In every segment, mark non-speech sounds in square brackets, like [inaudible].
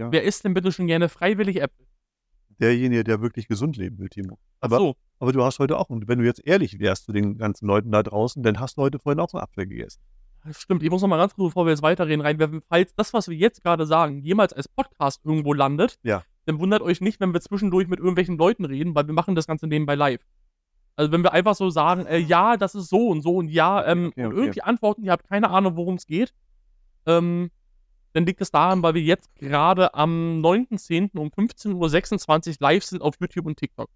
ja. Wer isst denn bitte schon gerne freiwillig Äpfel? Derjenige, der wirklich gesund leben will, Timo. Aber, so. aber du hast heute auch, und wenn du jetzt ehrlich wärst zu den ganzen Leuten da draußen, dann hast du heute vorhin auch einen Apfel gegessen. Stimmt, ich muss noch mal ganz kurz, bevor wir jetzt weiterreden, reinwerfen. Falls das, was wir jetzt gerade sagen, jemals als Podcast irgendwo landet, Ja. dann wundert euch nicht, wenn wir zwischendurch mit irgendwelchen Leuten reden, weil wir machen das Ganze nebenbei live. Also wenn wir einfach so sagen, äh, ja, das ist so und so und ja, ähm, okay, und okay. irgendwie antworten, ihr habt keine Ahnung, worum es geht, ähm, dann liegt es daran, weil wir jetzt gerade am 9.10. um 15.26 Uhr live sind auf YouTube und TikTok.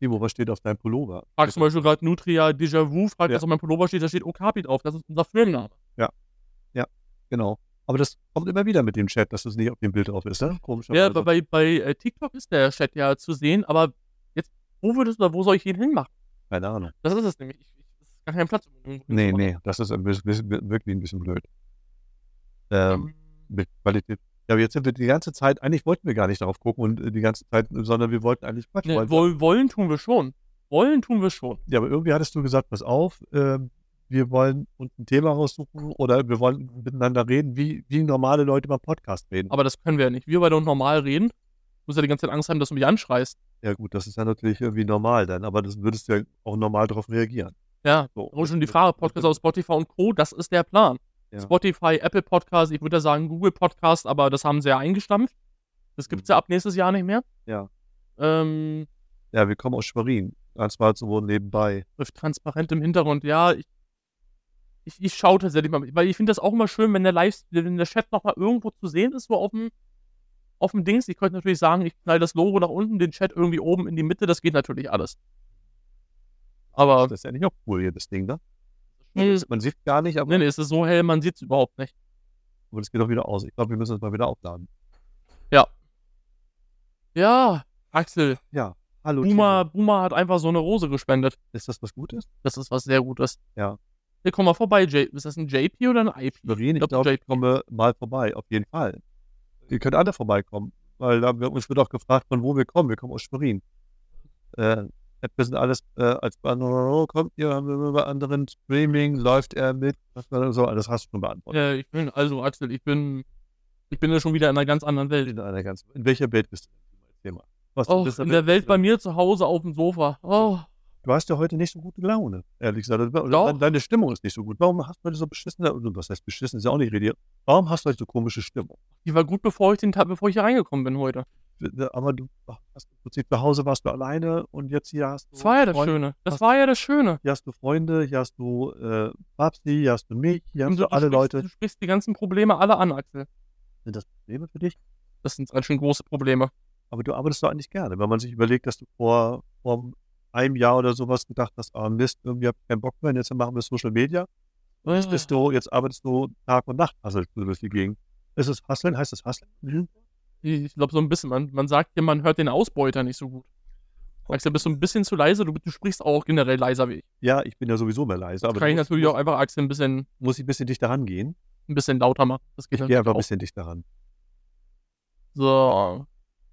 Timo, was steht auf deinem Pullover? Fragt zum Beispiel gerade Nutria Déjà Vu, fragt, Ja. was auf meinem Pullover steht, da steht Okapi drauf, das ist unser Filmname. Genau. Aber das kommt immer wieder mit dem Chat, dass das nicht auf dem Bild drauf ist, ne? Komisch. Ja, bei, bei, bei äh, TikTok ist der Chat ja zu sehen, aber jetzt, wo würdest du oder wo soll ich ihn hinmachen? Keine Ahnung. Das ist es nämlich. Ich, ich, das ist gar kein Platz. um Nee, nee, das ist ein bisschen, bisschen, wirklich ein bisschen blöd. Ähm, Ähm, mit Qualität. Ja, aber jetzt sind wir die ganze Zeit, eigentlich wollten wir gar nicht darauf gucken und äh, die ganze Zeit, sondern wir wollten eigentlich Quatsch. nee, wollen- woll, wollen tun wir schon. Wollen tun wir schon. Ja, aber irgendwie hattest du gesagt, pass auf, ähm, wir wollen uns ein Thema raussuchen oder wir wollen miteinander reden, wie, wie normale Leute beim Podcast reden. Aber das können wir ja nicht. Wir beide uns normal reden. Du musst ja die ganze Zeit Angst haben, dass du mich anschreist. ja gut, das ist ja natürlich irgendwie normal dann, aber das würdest du ja auch normal darauf reagieren. Ja. So. Und schon die Frage, Podcast auf Spotify und Co., das ist der Plan. Ja. Spotify, Apple Podcast, ich würde ja sagen Google Podcast, aber das haben sie ja eingestampft. Das gibt es ja ab nächstes Jahr nicht mehr. Ja. Ähm, Ja, wir kommen aus Schwerin. Das war so nebenbei. transparent im Hintergrund. Ja, ich, ich, ich schaue tatsächlich mal, weil ich finde das auch immer schön, wenn der Live, wenn der Chat nochmal irgendwo zu sehen ist, so auf dem, auf dem Dings. Ich könnte natürlich sagen, ich knall das Logo nach unten, den Chat irgendwie oben in die Mitte, das geht natürlich alles. Aber, Das ist ja nicht auch cool hier, das Ding, ne? Nee, Man sieht gar nicht, aber, nee, nee, es ist so hell, man sieht es überhaupt nicht. aber das geht auch wieder aus. Ich glaube, wir müssen es mal wieder aufladen. Ja, Axel, Ja, hallo. Boomer. Boomer hat einfach so eine Rose gespendet. Ist das was Gutes? Das ist was sehr Gutes. Ja. Hier, komm mal vorbei, J ist das ein JP oder ein IP? Schwerin, ich glaub, glaube, ich komme mal vorbei, auf jeden Fall. Ihr könnt alle vorbeikommen, weil da wird, uns wird auch gefragt, von wo wir kommen. Wir kommen aus Schwerin. Äh, wir sind alles äh, als Banner, kommt ihr haben wir bei anderen Streaming, läuft er mit, was das so, das hast du schon beantwortet. Ja, ich bin, also Axel, ich bin, ich bin ja schon wieder in einer ganz anderen Welt. In, einer ganz, in welcher Welt bist du denn? Mal. Was, Oh, in der Welt bei mir zu Hause auf dem Sofa. Oh, Du hast ja heute nicht so gute Laune, ehrlich gesagt. Oder Doch. Deine- Stimmung ist nicht so gut. Warum hast du heute so beschissene, also was heißt beschissen, ist ja auch nicht rediert. Warum hast du heute so komische Stimmung? die war gut, bevor ich den bevor ich hier reingekommen bin heute. Aber du hast im Prinzip zu Hause warst du alleine und jetzt hier hast du. Das war ja das Freunde, Schöne. Das hast- war ja das Schöne. Hier hast du Freunde, hier hast du äh, Babsi, hier hast du mich, hier hast Und du alle sprichst, Leute. Du sprichst die ganzen Probleme alle an, Axel. Sind das Probleme für dich? Das sind ganz schön große Probleme. Aber du arbeitest doch eigentlich gerne. Wenn man sich überlegt, dass du vor, vor einem Jahr oder sowas gedacht hast, ah Mist, irgendwie hab ich keinen Bock mehr, und jetzt machen wir Social Media. Jetzt, bist du, jetzt arbeitest du Tag und Nacht, hasselst du durch die Gegend. Ist es Hasseln? Heißt es Hasseln? Mhm. Ich glaube, so ein bisschen. Man, man sagt ja, man hört den Ausbeuter nicht so gut. Axel, bist du ein bisschen zu leise? Du, du sprichst auch generell leiser wie ich. Ja, ich bin ja sowieso mehr leise, aber Kann ich du natürlich auch einfach Axel ein bisschen, muss ich ein bisschen dichter rangehen. ein bisschen lauter machen. Das geht Ich gehe einfach ein natürlich bisschen dichter ran. auch. So.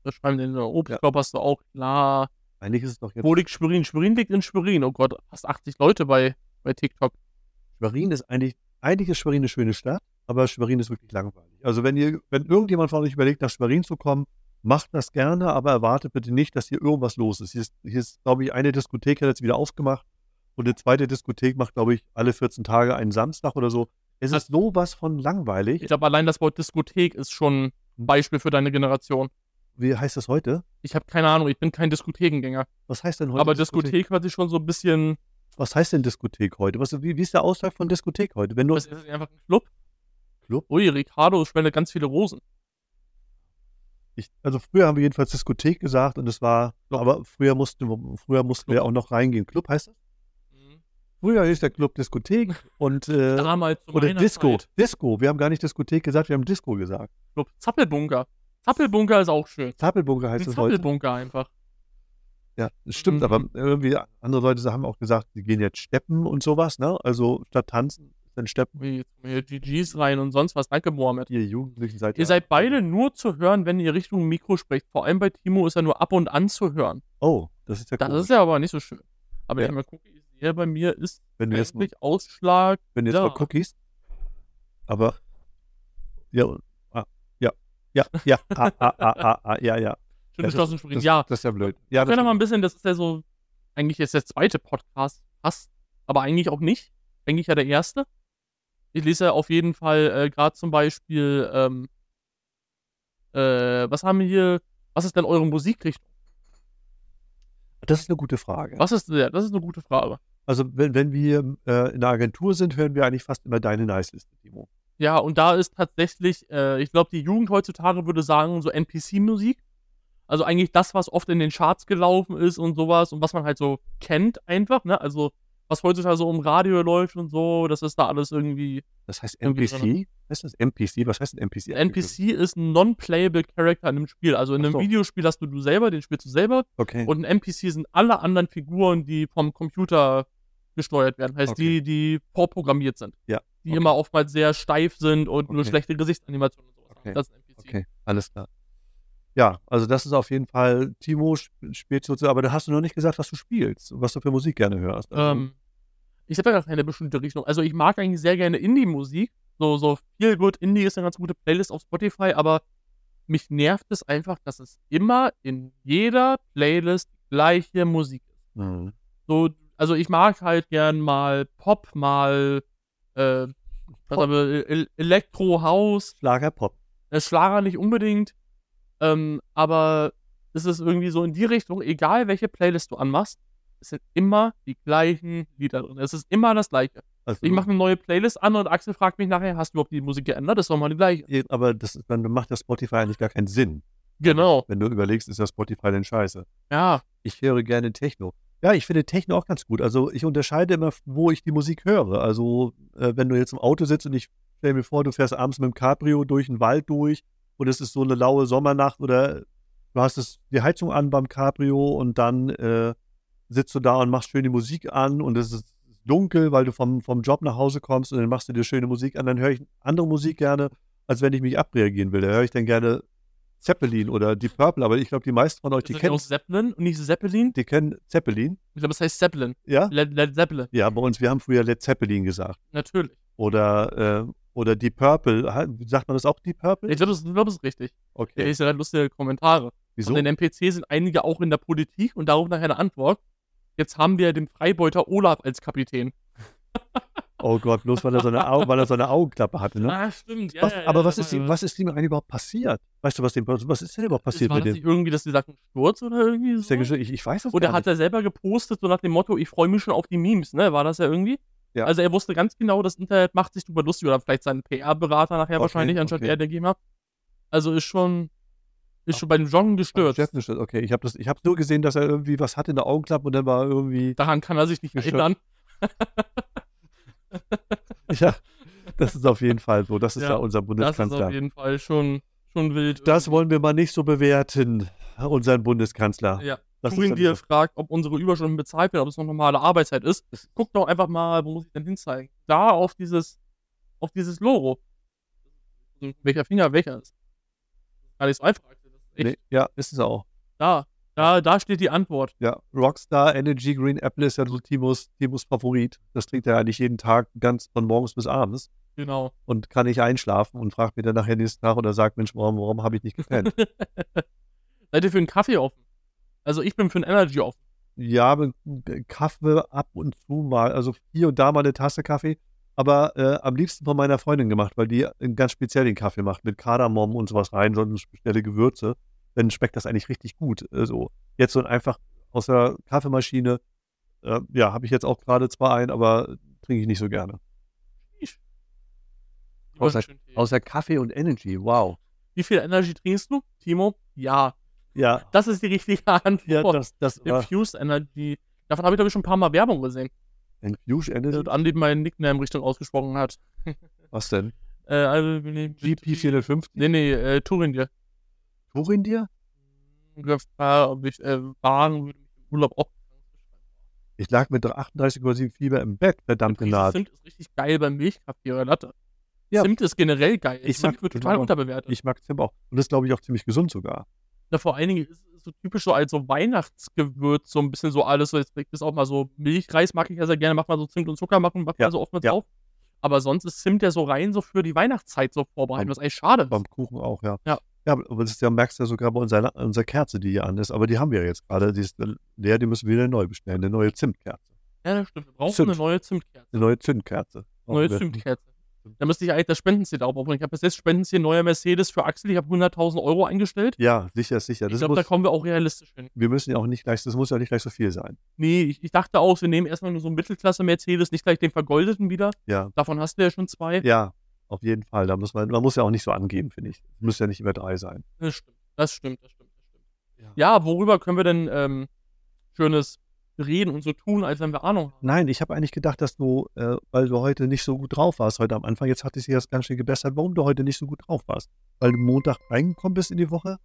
Wir schreiben den Obstkorb hast du auch klar. Eigentlich ist es doch jetzt. Wo liegt Schwerin? Schwerin liegt in Schwerin. Oh Gott, fast 80 Leute bei, bei TikTok. Schwerin ist eigentlich, eigentlich ist Schwerin eine schöne Stadt, aber Schwerin ist wirklich langweilig. Also wenn ihr, wenn irgendjemand von euch überlegt, nach Schwerin zu kommen, macht das gerne, aber erwartet bitte nicht, dass hier irgendwas los ist. Hier ist, hier ist glaube ich, eine Diskothek hat jetzt wieder aufgemacht und eine zweite Diskothek macht, glaube ich, alle 14 Tage einen Samstag oder so. Es ist sowas von langweilig. Ich glaube, allein das Wort Diskothek ist schon ein Beispiel für deine Generation. Wie heißt das heute? Ich habe keine Ahnung, ich bin kein Diskothekengänger. Was heißt denn heute? aber Diskothek hört sich schon so ein bisschen. Was heißt denn Diskothek heute? Was, wie, wie ist der Ausdruck von Diskothek heute? Wenn du Was ist das einfach ein Club? Club? Ui, Ricardo spendet ganz viele Rosen. Ich, also früher haben wir jedenfalls Diskothek gesagt und es war, Club. aber früher mussten, früher mussten wir auch noch reingehen. Club heißt das? Früher ist der Club Diskothek [laughs] und äh, Damals zu oder Disco. Zeit. Disco. Wir haben gar nicht Diskothek gesagt, wir haben Disco gesagt. Club Zappelbunker. Zappelbunker ist auch schön. Zappelbunker heißt es heute. Zappelbunker einfach. Ja, das stimmt, Mhm. aber irgendwie andere Leute haben auch gesagt, sie gehen jetzt steppen und sowas, ne? Also statt tanzen, dann steppen. Jetzt kommen hier GGs rein und sonst was. Danke, Mohammed. Ihr Jugendlichen seid Ihr ja- seid beide nur zu hören, wenn ihr Richtung Mikro sprecht. Vor allem bei Timo ist er nur ab und an zu hören. Oh, das ist ja Das komisch. ist ja aber nicht so schön. Aber Ja. ich mal gucke, ich sehe bei mir ist wenn du jetzt, eigentlich Ausschlag. wenn du jetzt ja. mal Cookies, aber ja, ah, ja, Ja, ja, ah, ah, ah, ah, ah, ja, ja. Schön Ja, geschlossen springen. Ja, das ist ja blöd. Ja, wir können mal ein bisschen, das ist ja so, eigentlich ist der zweite Podcast fast, aber eigentlich auch nicht. Eigentlich ja der erste. Ich lese ja auf jeden Fall äh, gerade zum Beispiel, ähm, äh, was haben wir hier, was ist denn eure Musikrichtung? das ist eine gute Frage. Was ist, ja, das ist eine gute Frage. Also, wenn, wenn wir äh, in der Agentur sind, hören wir eigentlich fast immer deine Nice-Liste, Timo. Ja, und da ist tatsächlich, äh, ich glaube, die Jugend heutzutage würde sagen, so NPC-Musik. Also eigentlich das, was oft in den Charts gelaufen ist und sowas und was man halt so kennt einfach, ne? Also was heutzutage so im Radio läuft und so, das ist da alles irgendwie. Das heißt NPC? Was ist das NPC? Was heißt ein NPC? NPC ist ein non-playable Character in einem Spiel. Also in einem so. Videospiel hast du du selber, den spielst du selber. Okay. Und ein NPC sind alle anderen Figuren, die vom Computer gesteuert werden. Heißt Okay. die, die vorprogrammiert sind. Ja, Die okay. immer oftmals sehr steif sind und nur schlechte Gesichtsanimationen und sowas Okay. haben. Das ist ein NPC. Okay, alles klar. Ja, also das ist auf jeden Fall, Timo sp- spielt sozusagen, aber da hast du noch nicht gesagt, was du spielst und was du für Musik gerne hörst. Also, Ähm, ich habe ja gar keine bestimmte Richtung. Also ich mag eigentlich sehr gerne Indie-Musik. So, so viel gut Indie ist eine ganz gute Playlist auf Spotify, aber mich nervt es einfach, dass es immer in jeder Playlist gleiche Musik ist. mhm. So, also ich mag halt gern mal Pop, mal äh, Pop. wir, El Elektro, House, Schlager, Pop. äh, Schlager nicht unbedingt, ähm, aber es ist irgendwie so in die Richtung, egal welche Playlist du anmachst, es sind immer die gleichen Lieder drin. Es ist immer das gleiche. Also, Ich mache eine neue Playlist an und Axel fragt mich nachher, hast du überhaupt die Musik geändert? Das ist doch mal die gleiche. Ja, aber das dann macht das Spotify eigentlich gar keinen Sinn. Genau. Wenn du überlegst, ist das Spotify denn scheiße. Ja. Ich höre gerne Techno. Ja, ich finde Techno auch ganz gut. Also ich unterscheide immer, wo ich die Musik höre. Also äh, wenn du jetzt im Auto sitzt und ich stell mir vor, du fährst abends mit dem Cabrio durch den Wald durch und es ist so eine laue Sommernacht oder du hast es, die Heizung an beim Cabrio und dann äh, sitzt du da und machst schön die Musik an und es ist dunkel, weil du vom, vom Job nach Hause kommst und dann machst du dir schöne Musik an, dann höre ich andere Musik gerne, als wenn ich mich abreagieren will. Da höre ich dann gerne Zeppelin oder Deep Purple, aber ich glaube, die meisten von euch, die kennen, auch Zeppelin und nicht Zeppelin? die kennen Zeppelin, Ich glaube, es heißt Zeppelin. ja? Led Zeppelin. Ja, bei uns, wir haben früher Led Zeppelin gesagt. Natürlich. Oder, äh, oder Deep Purple. Sagt man das auch Deep Purple? Ich glaube, das, ich glaub, das ist richtig. Okay. ist ja lustige Kommentare. Wieso? Von den NPC sind einige auch in der Politik und darauf nachher eine Antwort. Jetzt haben wir den Freibeuter Olaf als Kapitän. Oh Gott, bloß weil er so eine, Au weil er so eine Augenklappe hatte, ne? Ah, stimmt. Ja, was, ja, ja, aber was ist, ihm, was ist ihm eigentlich überhaupt passiert? Weißt du, was, dem, was ist denn überhaupt passiert war mit das dem? nicht irgendwie, dass die sagten Sturz oder irgendwie so? Ich, ich weiß es Oder hat er selber gepostet, so nach dem Motto, ich freue mich schon auf die Memes, ne? War das ja irgendwie? Ja. Also er wusste ganz genau, das Internet macht sich drüber lustig oder vielleicht sein PR-Berater nachher Okay, wahrscheinlich, anstatt okay. er, ich mal. Also ist schon, ist schon bei dem. Jeff nicht- Okay, ich habe hab nur gesehen, dass er irgendwie was hatte in der Augenklappe und dann war irgendwie. Daran kann er sich nicht Gestürzt. erinnern. [laughs] Ja, das ist auf jeden Fall so. Das ist ja, Ja, unser Das ist Bundeskanzler. auf jeden Fall schon, schon wild. Das wollen wir mal nicht so bewerten, unseren Bundeskanzler. Ja. Das dann dir fragt, ob unsere Überstunden bezahlt werden, ob es noch normale Arbeitszeit ist. Guck doch einfach mal, wo muss ich denn hinzeigen? Da auf dieses, auf dieses Logo. Welcher Finger welcher ist. Gar nicht so einfach. Nee, ja, ist es auch. Da, da, da steht die Antwort. Ja, Rockstar Energy Green Apple ist ja so Timos, Timos Favorit. Das trinkt er eigentlich jeden Tag ganz von morgens bis abends Genau. und kann nicht einschlafen und fragt mich dann nachher nächsten Tag oder sagt, Mensch, warum, warum habe ich nicht gepennt? [laughs] Seid ihr für einen Kaffee offen? Also ich bin für einen Energy offen. ja, mit Kaffee ab und zu mal, also hier und da mal eine Tasse Kaffee, aber äh, am liebsten von meiner Freundin gemacht, weil die ganz speziellen Kaffee macht, mit Kardamom und sowas rein, so eine spezielle Gewürze. Dann schmeckt das eigentlich richtig gut. Äh, so. Jetzt so einfach aus der Kaffeemaschine, äh, ja, habe ich jetzt auch gerade zwar einen, aber trinke ich nicht so gerne. Außer-. Außer Kaffee und Energy, wow. Wie viel Energy trinkst du, Timo? Ja. Ja, Das ist die richtige [laughs] Antwort. ja das, das Infused Energy. Davon habe ich, glaube ich, schon ein paar Mal Werbung gesehen. Infuse Energy. Und Andi meinen Nickname Richtung ausgesprochen hat. [laughs] Was denn? Äh, also, nee, GP450? Nee, nee, äh, Turin dir. Worin dir? Gefragt, ob ich äh, wagen würde, mich im Urlaub auch. Ich lag mit 38,7 Fieber im Bett, verdammt genannt. Zimt ist richtig geil beim Milchkaffee oder Latte. Ja. Zimt ist generell geil. Ich Zimt mag- wird total unterbewertet. Ich mag Zimt auch. Und das glaube ich auch ziemlich gesund sogar. Ja, vor allen Dingen ist es so typisch so als so Weihnachtsgewürz, so ein bisschen so alles, so jetzt bis auch mal so Milchreis mag ich ja sehr gerne, macht mal so Zimt und Zucker machen, macht Ja, man so oft mit ja. drauf. Aber sonst ist Zimt ja so rein so für die Weihnachtszeit so vorbereitet, was eigentlich schade ist. Beim Kuchen auch, ja. Ja. Ja, aber das ist ja, merkst du ja sogar bei unserer, unserer Kerze, die hier an ist. Aber die haben wir ja jetzt gerade. Die ist leer, die müssen wir wieder neu bestellen. Eine neue Zimtkerze. Ja, das stimmt. Wir brauchen Zimt. eine neue Zimtkerze. Eine neue Zündkerze. Neue. Zimtkerze. Da müsste ich eigentlich das Spendenziel auch aufbringen. Ich habe bis jetzt Spendenziel neuer Mercedes für Axel. Ich habe 100.000 Euro eingestellt. Ja, sicher, sicher. Ich Das glaube, da kommen wir auch realistisch hin. wir müssen ja auch nicht gleich, das muss ja nicht gleich so viel sein. Nee, ich, ich dachte auch, wir nehmen erstmal nur so einen Mittelklasse-Mercedes, nicht gleich den vergoldeten wieder. Ja, Davon hast du ja schon zwei. ja, auf jeden Fall. Da muss man, man muss ja auch nicht so angeben, finde ich. Es muss ja nicht immer drei sein. Das stimmt, das stimmt, das stimmt, das stimmt. Ja. Ja, worüber können wir denn ähm, Schönes reden und so tun, als wenn wir Ahnung haben? Nein, ich habe eigentlich gedacht, dass du, äh, weil du heute nicht so gut drauf warst heute am Anfang, jetzt hat es sich das ganz schön gebessert, warum du heute nicht so gut drauf warst. Weil du Montag reingekommen bist in die Woche?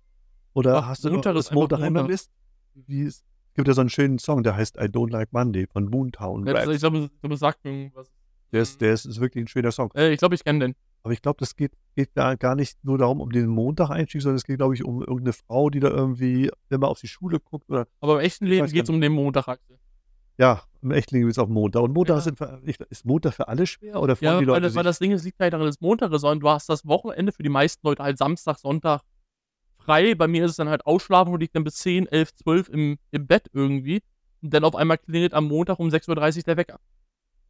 Oder Ach, hast du Montag ist Montag einmal Montag. Mist? Wie es, gibt ja so einen schönen Song, der heißt I Don't Like Monday von Moontown Ja, ich glaube, sagt mir irgendwas. Der ist, der ist, ist wirklich ein schöner Song. Äh, ich glaube, ich kenne den. Aber ich glaube, das geht, geht da gar nicht nur darum, um den Montag-Einstieg, sondern es geht, glaube ich, um irgendeine Frau, die da irgendwie, wenn man auf die Schule guckt oder Aber im echten Leben geht es um den Montag, Axel. ja, im echten Leben ist es auf Montag. Und Montag Ja. ich- ist Montag für alle schwer oder Ja, die weil, Leute das, weil sich? das Ding ist, liegt halt daran, dass es Montag ist, sondern du hast das Wochenende für die meisten Leute halt Samstag, Sonntag frei. Bei mir ist es dann halt ausschlafen und liegt dann bis 10, 11, 12 im, im Bett irgendwie. Und dann auf einmal klingelt am Montag um 6.30 Uhr der Wecker.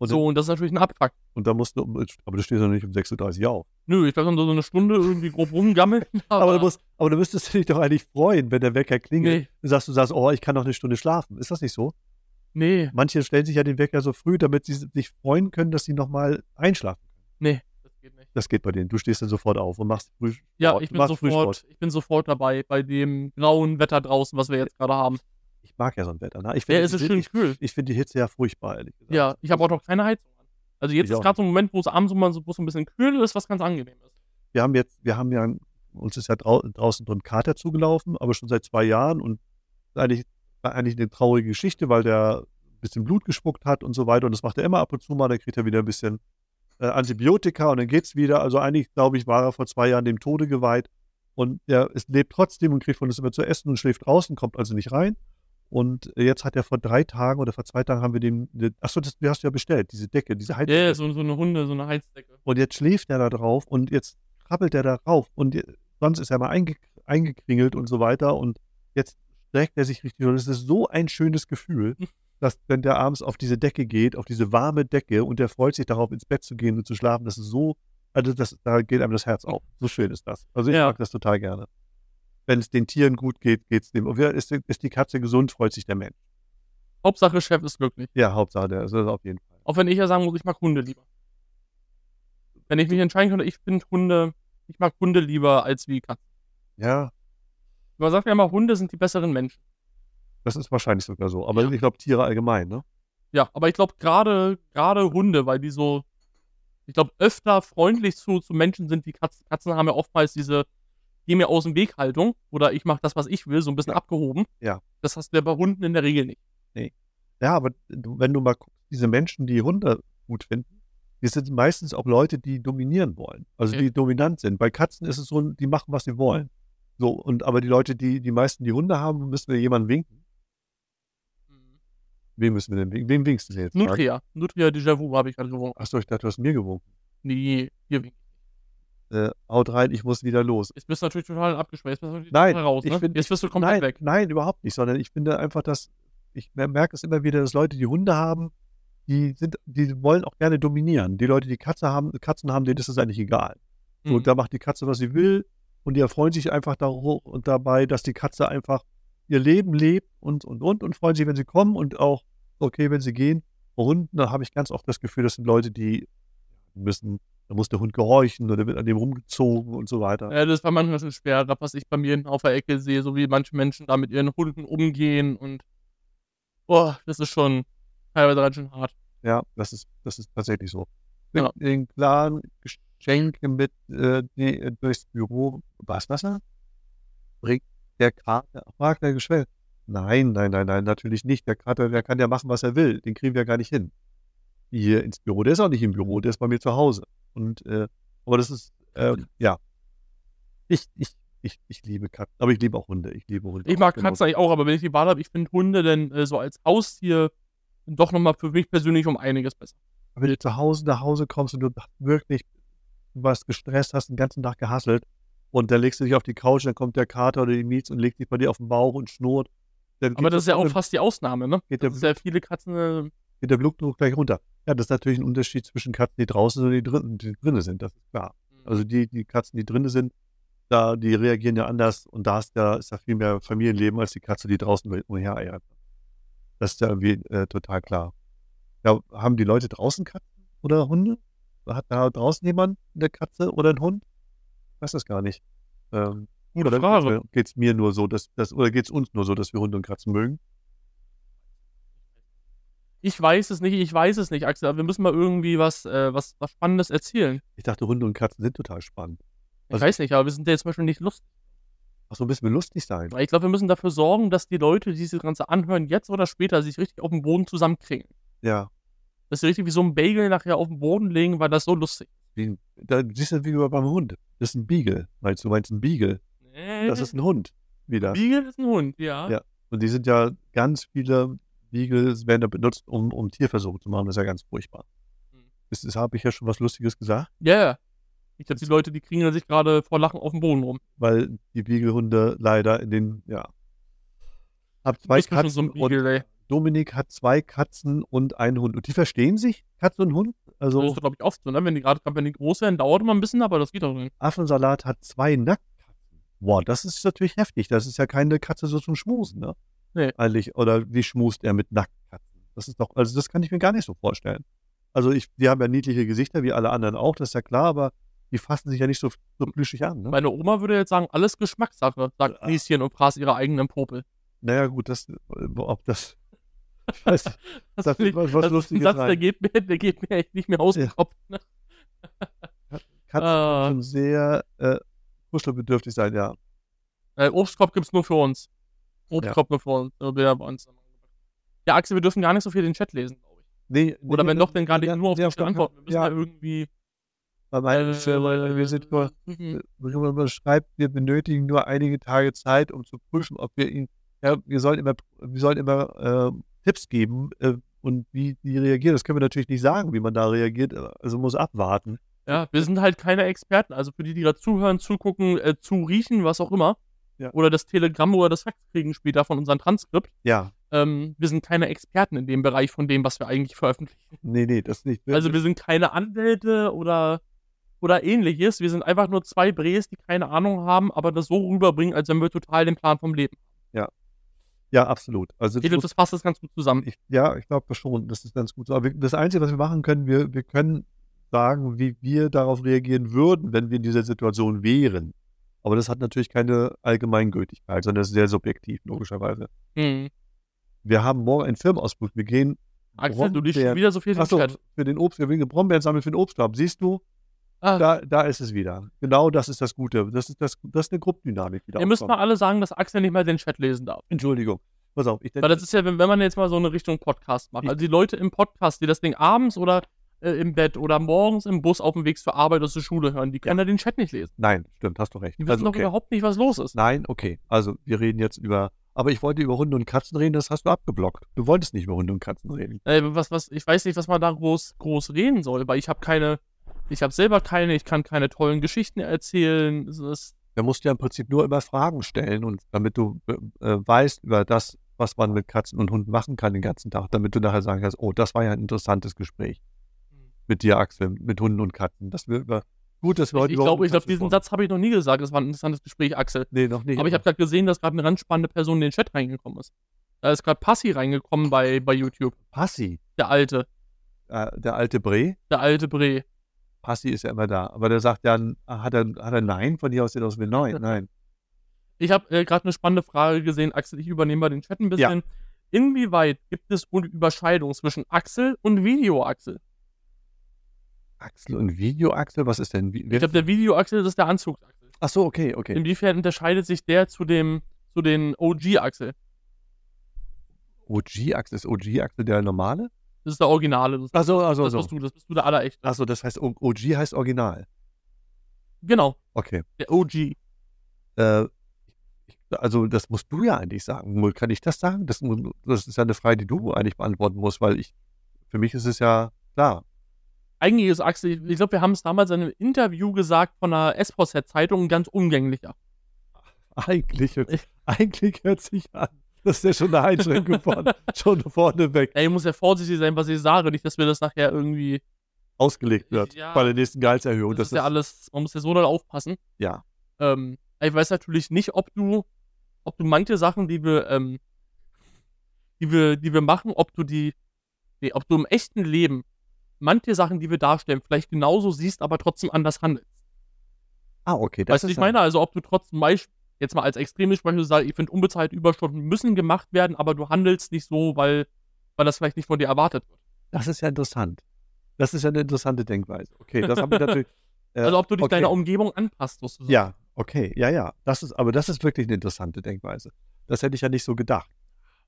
Und, so, und das ist natürlich ein Abfuck. und da musst du, aber du stehst ja nicht um 6.30 Uhr auf. Nö, ich dann so eine Stunde irgendwie grob rumgammeln. [laughs] Aber, du musst, aber du müsstest dich doch eigentlich freuen, wenn der Wecker klingelt. Nee, Du sagst, du sagst, oh, ich kann noch eine Stunde schlafen. Ist das nicht so? nee, Manche stellen sich ja den Wecker so früh, damit sie sich freuen können, dass sie nochmal einschlafen. nee, das geht nicht. Das geht bei denen. Du stehst dann sofort auf und machst früh Ja, ich bin, sofort, ich bin sofort dabei bei dem grauen Wetter draußen, was wir jetzt gerade haben. Ich mag ja so ein Wetter. Ne? Ich Ja, finde es ist die- schön ich, kühl. Ich finde die Hitze ja furchtbar, ehrlich gesagt. Ja, ich habe auch noch keine Heizung an. Also jetzt Ich ist gerade so ein Moment, wo es abends immer so, wo es ein bisschen kühl ist, was ganz angenehm ist. Wir haben jetzt, wir haben ja, uns ist ja drau draußen so ein Kater zugelaufen, aber schon seit zwei Jahren und eigentlich, war eigentlich eine traurige Geschichte, weil der ein bisschen Blut gespuckt hat und so weiter und das macht er immer ab und zu mal, dann kriegt er wieder ein bisschen äh, Antibiotika und dann geht's wieder. Also eigentlich, glaube ich, war er vor zwei Jahren dem Tode geweiht und er lebt trotzdem und kriegt von uns immer zu essen und schläft draußen, kommt also nicht rein. Und äh, jetzt hat er vor drei Tagen oder vor zwei Tagen haben wir dem, achso, das die hast du ja bestellt, diese Decke, diese Ja, Heizdecke. yeah, so, so eine Hunde, so eine Heizdecke. Und jetzt schläft er da drauf und jetzt krabbelt er da rauf. Und sonst ist er mal einge eingekringelt und so weiter. Und jetzt streckt er sich richtig. Und es ist so ein schönes Gefühl, [laughs] dass wenn der abends auf diese Decke geht, auf diese warme Decke und der freut sich darauf, ins Bett zu gehen und zu schlafen, das ist so, also das, da geht einem das Herz auf. So schön ist das. Also ich Ja. mag das total gerne. Wenn es den Tieren gut geht, geht es dem. Ist, ist die Katze gesund, freut sich der Mensch. Hauptsache, Chef ist glücklich. Ja, Hauptsache, der ist das auf jeden Fall. Auch wenn ich ja sagen muss, ich mag Hunde lieber. Wenn ich mich entscheiden könnte, ich finde Hunde, ich mag Hunde lieber als wie Katzen. Ja, Man sagt ja immer, Hunde sind die besseren Menschen. das ist wahrscheinlich sogar so. Aber Ja. ich glaube, Tiere allgemein, ne? Ja, aber ich glaube gerade gerade Hunde, weil die so, ich glaube, öfter freundlich zu, zu Menschen sind wie Katzen. Katzen haben ja oftmals diese Geh mir aus dem Weg Haltung oder ich mache das, was ich will, so ein bisschen abgehoben. Ja. Das hast du ja bei Hunden in der Regel nicht. Ja, aber wenn du mal guckst, diese Menschen, die Hunde gut finden, die sind meistens auch Leute, die dominieren wollen. Also Okay. die dominant sind. Bei Katzen ist es so, die machen, was sie wollen. So, und aber die Leute, die, die meisten, die Hunde haben, müssen wir jemanden winken. Wem müssen wir denn winken? Wem winkst du denn jetzt? Nutria. Nutria Déjà-vu habe ich gerade gewunken. Achso, ich dachte, du hast mir gewunken. Nee, hier winken. Äh, haut rein, ich muss wieder los. Jetzt bist du natürlich total abgeschwächt. Nein, total raus, ich ne? find- Jetzt bist du komplett nein, weg. nein, überhaupt nicht, sondern ich finde einfach, dass ich mer- merke es immer wieder, dass Leute, die Hunde haben, die sind, die wollen auch gerne dominieren. Die Leute, die Katze haben, Katzen haben, denen ist es eigentlich egal. Mhm. da macht die Katze, was sie will, und die erfreuen sich einfach und dabei, dass die Katze einfach ihr Leben lebt und und und und freuen sich, wenn sie kommen und auch okay, wenn sie gehen. Hunden, da habe ich ganz oft das Gefühl, das sind Leute, die müssen, da muss der Hund gehorchen oder wird an dem rumgezogen und so weiter. Ja, das bei manchen natürlich schwer, da was ich bei mir auf der Ecke sehe, so wie manche Menschen da mit ihren Hunden umgehen und boah, das ist schon teilweise ganz schön hart. Ja, das ist, das ist tatsächlich so. Ja. Mit den klaren Geschenken mit äh, die, äh, durchs Büro. Was, was? er? Bringt der Kater, fragt der Geschwell. Nein, nein, nein, nein, natürlich nicht. Der Kater, der kann ja machen, was er will. Den kriegen wir gar nicht hin. Hier ins Büro. Der ist auch nicht im Büro, der ist bei mir zu Hause. Und, äh, aber das ist, äh, ja. Ich, ich, ich, ich liebe Katzen. Aber ich liebe auch Hunde. Ich liebe Hunde. Ich mag. Katzen eigentlich auch, aber wenn ich die Wahl habe, ich finde Hunde denn äh, so als Haustier doch nochmal für mich persönlich um einiges besser. wenn du zu Hause nach Hause kommst und du wirklich, du warst gestresst, hast den ganzen Tag gehasselt Und dann legst du dich auf die Couch, dann kommt der Kater oder die Mietz und legt sich bei dir auf den Bauch und schnurrt. Aber das ist ja auch fast die Ausnahme, ne? Geht Das der- ist ja viele Katzen. Äh, geht der Blutdruck gleich runter. Ja, das ist natürlich ein Unterschied zwischen Katzen, die draußen und die drinnen, die drinnen sind, das ist klar. Also die, die Katzen, die drinnen sind, da, die reagieren ja anders und da ist da, ist da viel mehr Familienleben als die Katze, die draußen umhereiert. Das ist ja irgendwie äh, total klar. Ja, haben die Leute draußen Katzen oder Hunde? Hat da draußen jemand eine Katze oder einen Hund? Ich weiß das gar nicht. Ähm, Gute oder Frage. Geht es mir nur so, dass, dass oder geht es uns nur so, dass wir Hunde und Katzen mögen? Ich weiß es nicht, ich weiß es nicht, Axel. Aber wir müssen mal irgendwie was, äh, was, was Spannendes erzählen. Ich dachte, Hunde und Katzen sind total spannend. Ich Also- weiß nicht, aber wir sind ja jetzt zum Beispiel nicht lustig. Ach so, müssen wir lustig sein. Ich glaube, wir müssen dafür sorgen, dass die Leute, die diese Ganze anhören, jetzt oder später sich richtig auf dem Boden zusammenkriegen. Ja. Dass sie richtig wie so ein Bagel nachher auf den Boden legen, weil das so lustig ist. Wie, da siehst du wie beim Hund. Das ist ein Beagle. Meinst du, meinst ein Beagle? Das ist ein Hund. Wieder. Beagle ist ein Hund, ja. Ja. Und die sind ja ganz viele Beagles werden da benutzt, um, um Tierversuche zu machen. Das ist ja ganz furchtbar. Hm. Ist, ist, Habe ich ja schon was Lustiges gesagt? Ja, ja. Ich glaube, die Leute, die kriegen sich gerade vor Lachen auf dem Boden rum. Weil die Beagle-Hunde leider in den, ja. Hab zwei Katzen so Beagle, Dominik hat zwei Katzen und einen Hund. Und die verstehen sich, Katze und Hund? Das Also ist, glaube ich, oft so, ne? Wenn die gerade, wenn die groß werden, dauert immer ein bisschen, aber das geht doch nicht. Affensalat hat zwei Nacktkatzen. Boah, das ist natürlich heftig. Das ist ja keine Katze so zum Schmusen, ne? Nee. Eigentlich, oder wie schmust er mit Nacktkatzen? Das ist doch, also das kann ich mir gar nicht so vorstellen. Also ich, die haben ja niedliche Gesichter, wie alle anderen auch, das ist ja klar, aber die fassen sich ja nicht so, so plüschig an, ne? Meine Oma würde jetzt sagen, alles Geschmackssache, sagt. Lieschen und fraß ihre eigenen Popel. Naja, gut, das, ob das, ich weiß nicht, [laughs] Das, ist ich- was- das Lustiges Satz, der geht, mir, der geht mir echt nicht mehr aus dem Ja. Kopf. Ne? kann Ah. schon sehr äh, kuschelbedürftig sein, ja. Äh, Obstkorb gibt's nur für uns. Obstkorb nur für uns. äh, bei uns. Ja, Axel, wir dürfen gar nicht so viel den Chat lesen, glaube ich. Nee, Oder nee, wenn doch, dann nicht ja, nur auf ja, die antworten. Wir müssen ja, ja irgendwie. bei meinem Firma, wir sind nur, äh, man schreibt, wir benötigen nur einige Tage Zeit, um zu prüfen, ob wir ihn, ja, wir sollen immer, wir sollen immer äh, Tipps geben äh, und wie die reagieren. Das können wir natürlich nicht sagen, wie man da reagiert, also muss abwarten. Ja, wir sind halt keine Experten. Also für die, die da zuhören, zugucken, äh, zu riechen, was auch immer. Ja. Oder das Telegramm oder das Fax kriegen später von unserem Transkript. Ja, Ähm, wir sind keine Experten in dem Bereich von dem, was wir eigentlich veröffentlichen. nee, nee, das nicht. Also wir sind keine Anwälte oder, oder ähnliches. Wir sind einfach nur zwei Brees, die keine Ahnung haben, aber das so rüberbringen, als wenn wir total den Plan vom Leben. ja, absolut. Also Ich glaube, das passt das ganz gut zusammen. ich, ja, ich glaube schon, das ist ganz gut so. Aber wir, das Einzige, was wir machen können, wir, wir können sagen, wie wir darauf reagieren würden, wenn wir in dieser Situation wären. Aber das hat natürlich keine Allgemeingültigkeit, sondern das ist sehr subjektiv, logischerweise. Hm. Wir haben morgen einen Firmenausflug. Wir gehen Axel, du liest wieder so viel Achso, Chat. für den Obst, wir gehen Brombeeren sammeln für den Obstkorb. Siehst du, Ah, da, da ist es wieder. Genau das ist das Gute. Das ist, das, das ist eine Gruppendynamik wieder. ihr müsst mal alle sagen, dass Axel nicht mal den Chat lesen darf. Entschuldigung. Pass auf, ich Weil das ist ja, wenn, wenn man jetzt mal so eine Richtung Podcast macht. Also die Leute im Podcast, die das Ding abends oder äh, im Bett oder morgens im Bus auf dem Weg zur Arbeit oder zur Schule hören, die können ja den Chat nicht lesen. Nein, stimmt, hast du recht. Die wissen Also, doch okay. überhaupt nicht, was los ist. Nein, okay. Also wir reden jetzt über. Aber ich wollte über Hunde und Katzen reden, das hast du abgeblockt. Du wolltest nicht über Hunde und Katzen reden. Äh, was, was, ich weiß nicht, was man da groß, groß reden soll, weil ich habe keine, ich habe selber keine, ich kann keine tollen Geschichten erzählen. Es ist, Da musst du ja im Prinzip nur immer Fragen stellen und damit du äh, weißt über das, was man mit Katzen und Hunden machen kann den ganzen Tag, damit du nachher sagen kannst, oh, das war ja ein interessantes Gespräch mit dir, Axel, mit Hunden und Katzen. Das wir über gut, dass wir heute ich glaube, ich und glaub, Katzen diesen Satz habe ich noch nie gesagt. Das war ein interessantes Gespräch, Axel. Nee, noch nicht. Aber ich habe gerade gesehen, dass gerade eine ganz spannende Person in den Chat reingekommen ist. Da ist gerade Passi reingekommen bei, bei YouTube. Passi, Der alte, äh, der alte Bre, der alte Bre. Passi ist ja immer da. Aber der sagt ja, hat er, hat er Nein von dir aus den aus will? Nein, nein. Ich habe äh, gerade eine spannende Frage gesehen. Axel, ich übernehme mal den Chat ein bisschen. Inwieweit gibt es eine Überscheidung zwischen Axel und Video-Axel? Axel und Video-Axel, was ist denn? Wie, Ich glaube, der Video-Axel das ist der Anzugsachsel. Ach so, okay, okay. Inwiefern unterscheidet sich der zu dem zu den OG-Axel? OG-Axel ist OG-Axel der normale? Das ist der Originale. Das, Ach so, ach so, das so. bist du, das bist du der allerechte. Ach so, das heißt OG heißt Original. Genau, Okay. der OG. Äh, also das musst du ja eigentlich sagen. Kann ich das sagen? Das, das ist ja eine Frage, die du eigentlich beantworten musst, weil ich, für mich ist es ja klar. Eigentlich ist Axel, ich glaube, wir haben es damals in einem Interview gesagt von einer Esposset-Zeitung, ganz umgänglicher. Eigentlich, hört- eigentlich hört sich an. Das ist ja schon eine Einschränkung [laughs] von, schon vorne weg Ey, ich muss ja vorsichtig sein, was ich sage, nicht, dass wir das nachher irgendwie. ausgelegt wird Ja. bei der nächsten Gehaltserhöhung. Das, ist ja alles, man muss ja so doll aufpassen. ja. Ähm, ich weiß natürlich nicht, ob du, ob du manche Sachen, die wir, ähm, die wir, die wir machen, ob du die, nee, ob du im echten Leben manche Sachen, die wir darstellen, vielleicht genauso siehst, aber trotzdem anders handelst. Ah, okay. Das weißt du, ist ich meine, also ob du trotzdem jetzt mal als extremes Beispiel sagst, ich finde unbezahlte Überstunden müssen gemacht werden, aber du handelst nicht so, weil, weil das vielleicht nicht von dir erwartet wird. Das ist ja interessant. Das ist ja eine interessante Denkweise. Okay, das habe ich natürlich. [laughs] äh, Also ob du dich okay. deiner Umgebung anpasst, sozusagen. Ja, okay, ja, ja. Das ist, aber das ist wirklich eine interessante Denkweise. Das hätte ich ja nicht so gedacht.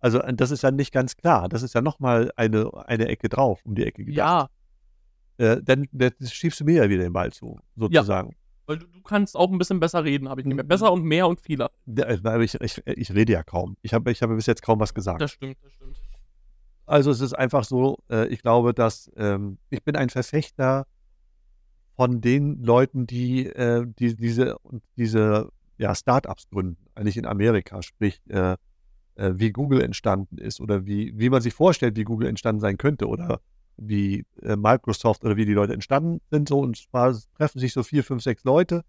Also äh, das ist ja nicht ganz klar. Das ist ja nochmal eine, eine Ecke drauf, um die Ecke gedacht. Ja, Äh, dann, dann schiebst du mir ja wieder den Ball zu, sozusagen. weil du, du kannst auch ein bisschen besser reden, habe ich Mhm. gemerkt. Besser und mehr und vieler. Ja, aber Ich, ich, ich rede ja kaum. Ich habe ich habe bis jetzt kaum was gesagt. Das stimmt, das stimmt. Also es ist einfach so, äh, ich glaube, dass ähm, ich bin ein Verfechter von den Leuten, die, äh, die diese, diese ja, Startups gründen, eigentlich in Amerika, sprich äh, äh, wie Google entstanden ist oder wie, wie man sich vorstellt, wie Google entstanden sein könnte oder wie äh, Microsoft oder wie die Leute entstanden sind. So, und zwar treffen sich so vier, fünf, sechs Leute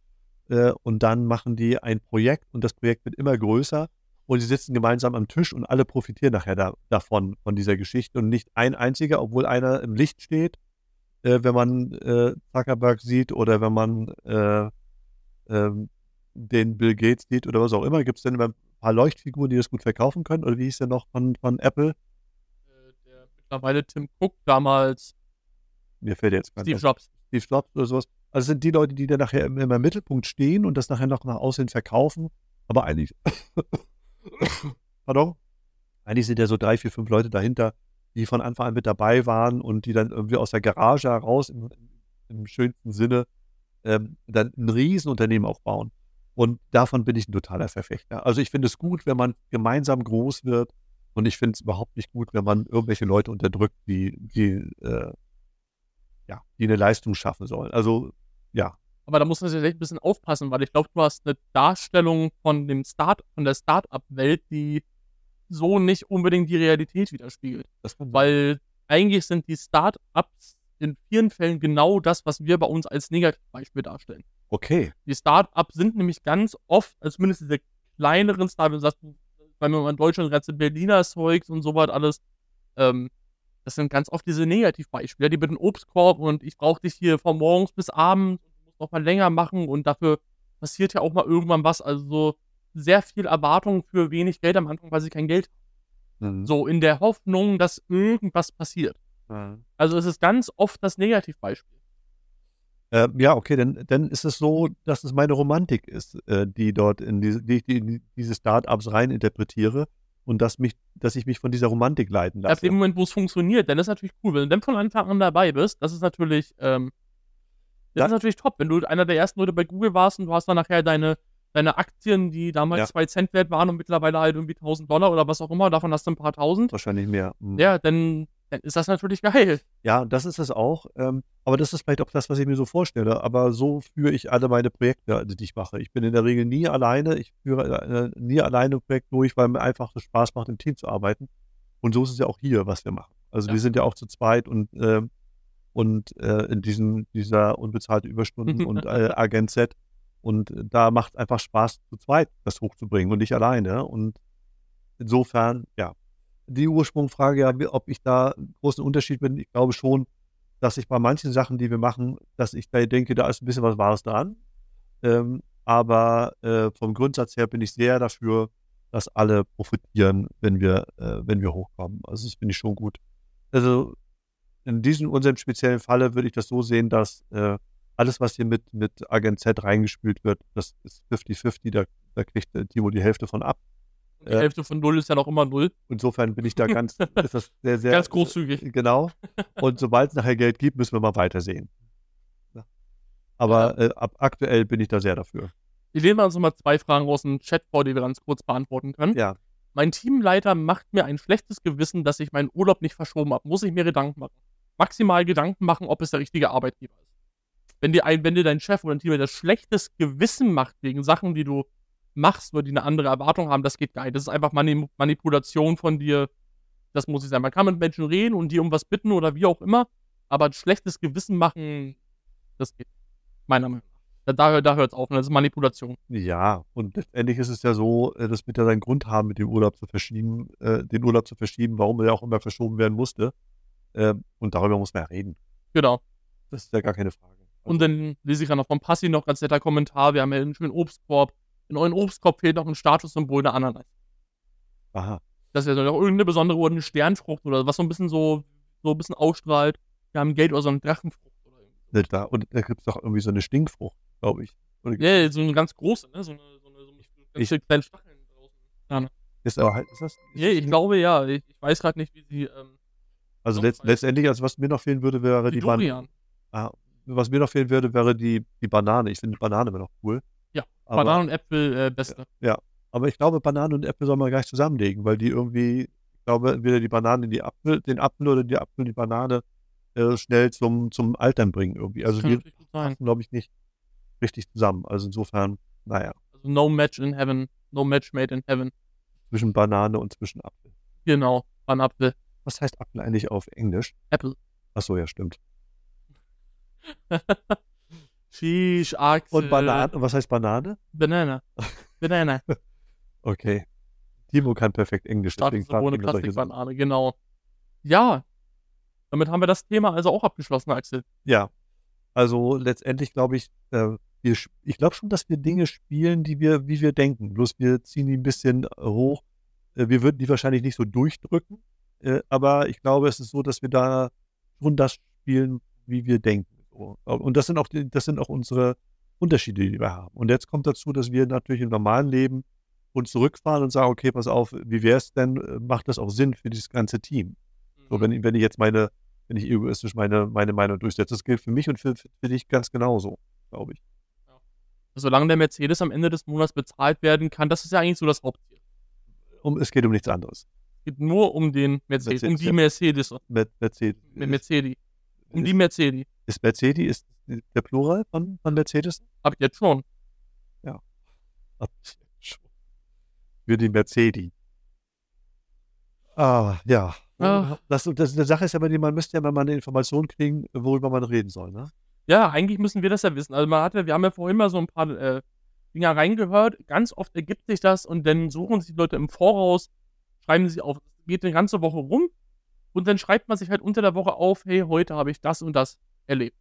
äh, und dann machen die ein Projekt und das Projekt wird immer größer und sie sitzen gemeinsam am Tisch und alle profitieren nachher da, davon, von dieser Geschichte und nicht ein einziger, obwohl einer im Licht steht, äh, wenn man äh, Zuckerberg sieht oder wenn man äh, ähm, den Bill Gates sieht oder was auch immer, gibt es denn immer ein paar Leuchtfiguren, die das gut verkaufen können oder wie hieß der noch von, von Apple? Mittlerweile Tim Cook damals, Mir fällt jetzt gar Steve. Jobs. Steve Jobs oder sowas. Also es sind die Leute, die dann nachher immer im Mittelpunkt stehen und das nachher noch nach außen verkaufen. Aber eigentlich, [coughs] pardon, eigentlich sind ja so drei, vier, fünf Leute dahinter, die von Anfang an mit dabei waren und die dann irgendwie aus der Garage heraus im, im schönsten Sinne ähm, dann ein Riesenunternehmen aufbauen. Und davon bin ich ein totaler Verfechter. Also ich finde es gut, wenn man gemeinsam groß wird und ich finde es überhaupt nicht gut, wenn man irgendwelche Leute unterdrückt, die, die äh, ja, die eine Leistung schaffen sollen. Also, ja, Aber da muss man sich echt ein bisschen aufpassen, weil ich glaube, du hast eine Darstellung von dem Start, von der Start-up-Welt, die so nicht unbedingt die Realität widerspiegelt. Weil eigentlich sind die Start-ups in vielen Fällen genau das, was wir bei uns als Negativbeispiel darstellen. Okay. Die Start-ups sind nämlich ganz oft, also zumindest diese kleineren Start-ups, weil man in Deutschland ganze Berliner Zeugs und sowas alles, ähm, das sind ganz oft diese Negativbeispiele, die mit dem Obstkorb und ich brauche dich hier von morgens bis abends und du musst noch mal länger machen und dafür passiert ja auch mal irgendwann was. Also so sehr viel Erwartung für wenig Geld am Anfang, weil sie kein Geld haben. Mhm. So in der Hoffnung, dass irgendwas passiert. Mhm. Also es ist ganz oft das Negativbeispiel. Äh, ja, okay, dann, dann ist es so, dass es meine Romantik ist, äh, die dort in diese, die ich in diese Startups rein interpretiere und dass mich, dass ich mich von dieser Romantik leiten Ab lasse. dem Moment, wo es funktioniert, dann ist natürlich cool. Wenn du dann von Anfang an dabei bist, das ist natürlich, ähm, das Da- ist natürlich top. Wenn du einer der ersten Leute bei Google warst und du hast dann nachher deine, deine Aktien, die damals Ja. zwei Cent wert waren und mittlerweile halt irgendwie 1000 Dollar oder was auch immer, davon hast du ein paar tausend. Wahrscheinlich mehr. Mhm. Ja, dann, dann ist das natürlich geil. Ja, das ist es auch. Ähm, aber das ist vielleicht auch das, was ich mir so vorstelle. Aber so führe ich alle meine Projekte, also die ich mache. Ich bin in der Regel nie alleine. Ich führe äh, nie alleine ein Projekt durch, weil mir einfach das Spaß macht, im Team zu arbeiten. Und so ist es ja auch hier, was wir machen. Also Ja. wir sind ja auch zu zweit und, ähm, und äh, in diesen, dieser unbezahlte Überstunden [laughs] und äh, Agent Z. Und äh, da macht es einfach Spaß, zu zweit das hochzubringen und nicht alleine. Und insofern, ja, die Ursprungsfrage, ja, ob ich da großen Unterschied bin, ich glaube schon, dass ich bei manchen Sachen, die wir machen, dass ich da denke, da ist ein bisschen was Wahres dran. Ähm, aber äh, vom Grundsatz her bin ich sehr dafür, dass alle profitieren, wenn wir, äh, wenn wir hochkommen. Also das finde ich schon gut. Also in diesem unserem speziellen Falle würde ich das so sehen, dass äh, alles, was hier mit, mit Agent Z reingespült wird, das ist 50-50, da, da kriegt der Timo die Hälfte von ab. Die Ja. Hälfte von Null ist ja noch immer Null. Insofern bin ich da ganz, [laughs] ist das sehr, sehr Ganz großzügig. Genau. Und sobald es nachher Geld gibt, müssen wir mal weitersehen. Ja. Aber äh, ab aktuell bin ich da sehr dafür. Ich lehne uns mal zwei Fragen aus dem Chat vor, die wir ganz kurz beantworten können. Ja. Mein Teamleiter macht mir ein schlechtes Gewissen, dass ich meinen Urlaub nicht verschoben habe. Muss ich mir Gedanken machen? maximal Gedanken machen, ob es der richtige Arbeitgeber ist. Wenn dir, ein, wenn dir dein Chef oder ein Team das schlechtes Gewissen macht wegen Sachen, die du machst, oder die eine andere Erwartung haben, das geht gar nicht. Das ist einfach Mani Manipulation von dir. Das muss ich sein. Man kann mit Menschen reden und die um was bitten oder wie auch immer, aber ein schlechtes Gewissen machen, das geht. Meiner Meinung nach. Da, da hört es auf. Und das ist Manipulation. Ja, und letztendlich ist es ja so, äh, das wird ja seinen Grund haben, mit dem Urlaub zu verschieben, äh, den Urlaub zu verschieben, warum er ja auch immer verschoben werden musste. Äh, und darüber muss man ja reden. Genau. Das ist ja gar keine Frage. Und dann lese ich ja noch vom Passi noch ganz netter Kommentar. Wir haben ja einen schönen Obstkorb. In euren Obstkorb fehlt noch ein Statussymbol der Ananas. Aha. Das ist ja noch irgendeine besondere oder eine Sternfrucht oder was so ein bisschen so, so ein bisschen ausstrahlt. Wir haben Geld oder so eine Drachenfrucht. Oder irgendwie. Ne, Da, und da gibt es doch irgendwie so eine Stinkfrucht, glaube ich. Oder Ja, so eine ganz große, ne? So eine, so eine, so eine ganz Ich- kleine Stacheln draußen. Ist aber halt, ist das? ist Ja, ich glaube ja. Ich, ich weiß gerade nicht, wie sie. Ähm, Also letzt, letztendlich, also was mir noch fehlen würde, wäre die, die Banane. Ah, was mir noch fehlen würde, wäre die, die Banane. Ich finde Banane immer noch cool. Ja, aber, Bananen und Äpfel, äh, beste. aber ich glaube, Banane und Äpfel soll man gar nicht zusammenlegen, weil die irgendwie, ich glaube, entweder die Banane in die Apfel, den Apfel oder die Apfel in die Banane äh, schnell zum, zum Altern bringen irgendwie. Also die passen, glaube ich, nicht richtig zusammen. Also insofern, naja, Also no match in heaven. No match made in heaven. zwischen Banane und zwischen Apfel. Genau. Banapfel. Was heißt Apfel eigentlich auf Englisch? Apple. Achso, ja, stimmt. [laughs] Sheesh, Axel. Und Banane, was heißt Banane? Banana. [laughs] Banana. Okay. Timo kann perfekt Englisch, Sachen. Plastikbanane, genau. Ja. Damit haben wir das Thema also auch abgeschlossen, Axel. Ja. Also letztendlich glaube ich, äh, wir, ich glaube schon, dass wir Dinge spielen, die wir, wie wir denken. Bloß wir ziehen die ein bisschen äh, hoch. Äh, wir würden die wahrscheinlich nicht so durchdrücken. Äh, aber ich glaube, es ist so, dass wir da schon das spielen, wie wir denken. Und das sind auch die, das sind auch unsere Unterschiede, die wir haben. Und jetzt kommt dazu, dass wir natürlich im normalen Leben uns zurückfahren und sagen, okay, pass auf, wie wäre es denn, äh, macht das auch Sinn für dieses ganze Team? So, wenn, ich- wenn ich jetzt meine, wenn ich egoistisch meine, meine Meinung durchsetze, das gilt für mich und für, für, dich ganz genauso, glaube ich. Solange der Mercedes am Ende des Monats bezahlt werden kann, das ist ja eigentlich so das Hauptziel. Um, es geht um nichts anderes. Es geht nur um den Mercedes, um Mercedes, die ja. Mercedes, Mer- Mercedes. Mer- Mercedes, um die Mercedes. ist Mercedes ist der Plural von, von Mercedes? Ich jetzt schon. Ach, Für die Mercedes. Ah, ja. Ah. Das, das, die Sache ist ja, man müsste ja mal eine Information kriegen, worüber man reden soll, ne? Ja, eigentlich müssen wir das ja wissen. Also man hat ja, wir haben ja vorhin mal so ein paar äh, Dinger reingehört. Ganz oft ergibt sich das und dann suchen sich die Leute im Voraus, schreiben sie auf, es geht eine ganze Woche rum und dann schreibt man sich halt unter der Woche auf, hey, heute habe ich das und das erlebt.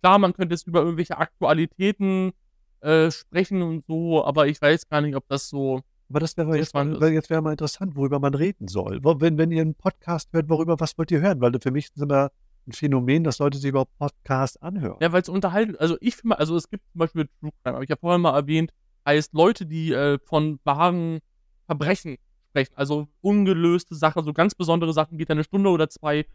Klar, man könnte jetzt über irgendwelche Aktualitäten äh, sprechen und so, aber ich weiß gar nicht, ob das so. Aber das wäre jetzt, mal, jetzt wäre mal interessant, worüber man reden soll. Wenn, wenn ihr einen Podcast hört, worüber, was wollt ihr hören? Weil für mich ist es immer ein Phänomen, dass Leute sich überhaupt Podcasts anhören. Ja, weil es unterhalten, also ich finde, also es gibt zum Beispiel True Crime, habe ich ja vorhin mal erwähnt, heißt Leute, die äh, von wahren Verbrechen sprechen, also ungelöste Sachen, so ganz besondere Sachen, geht eine Stunde oder zwei,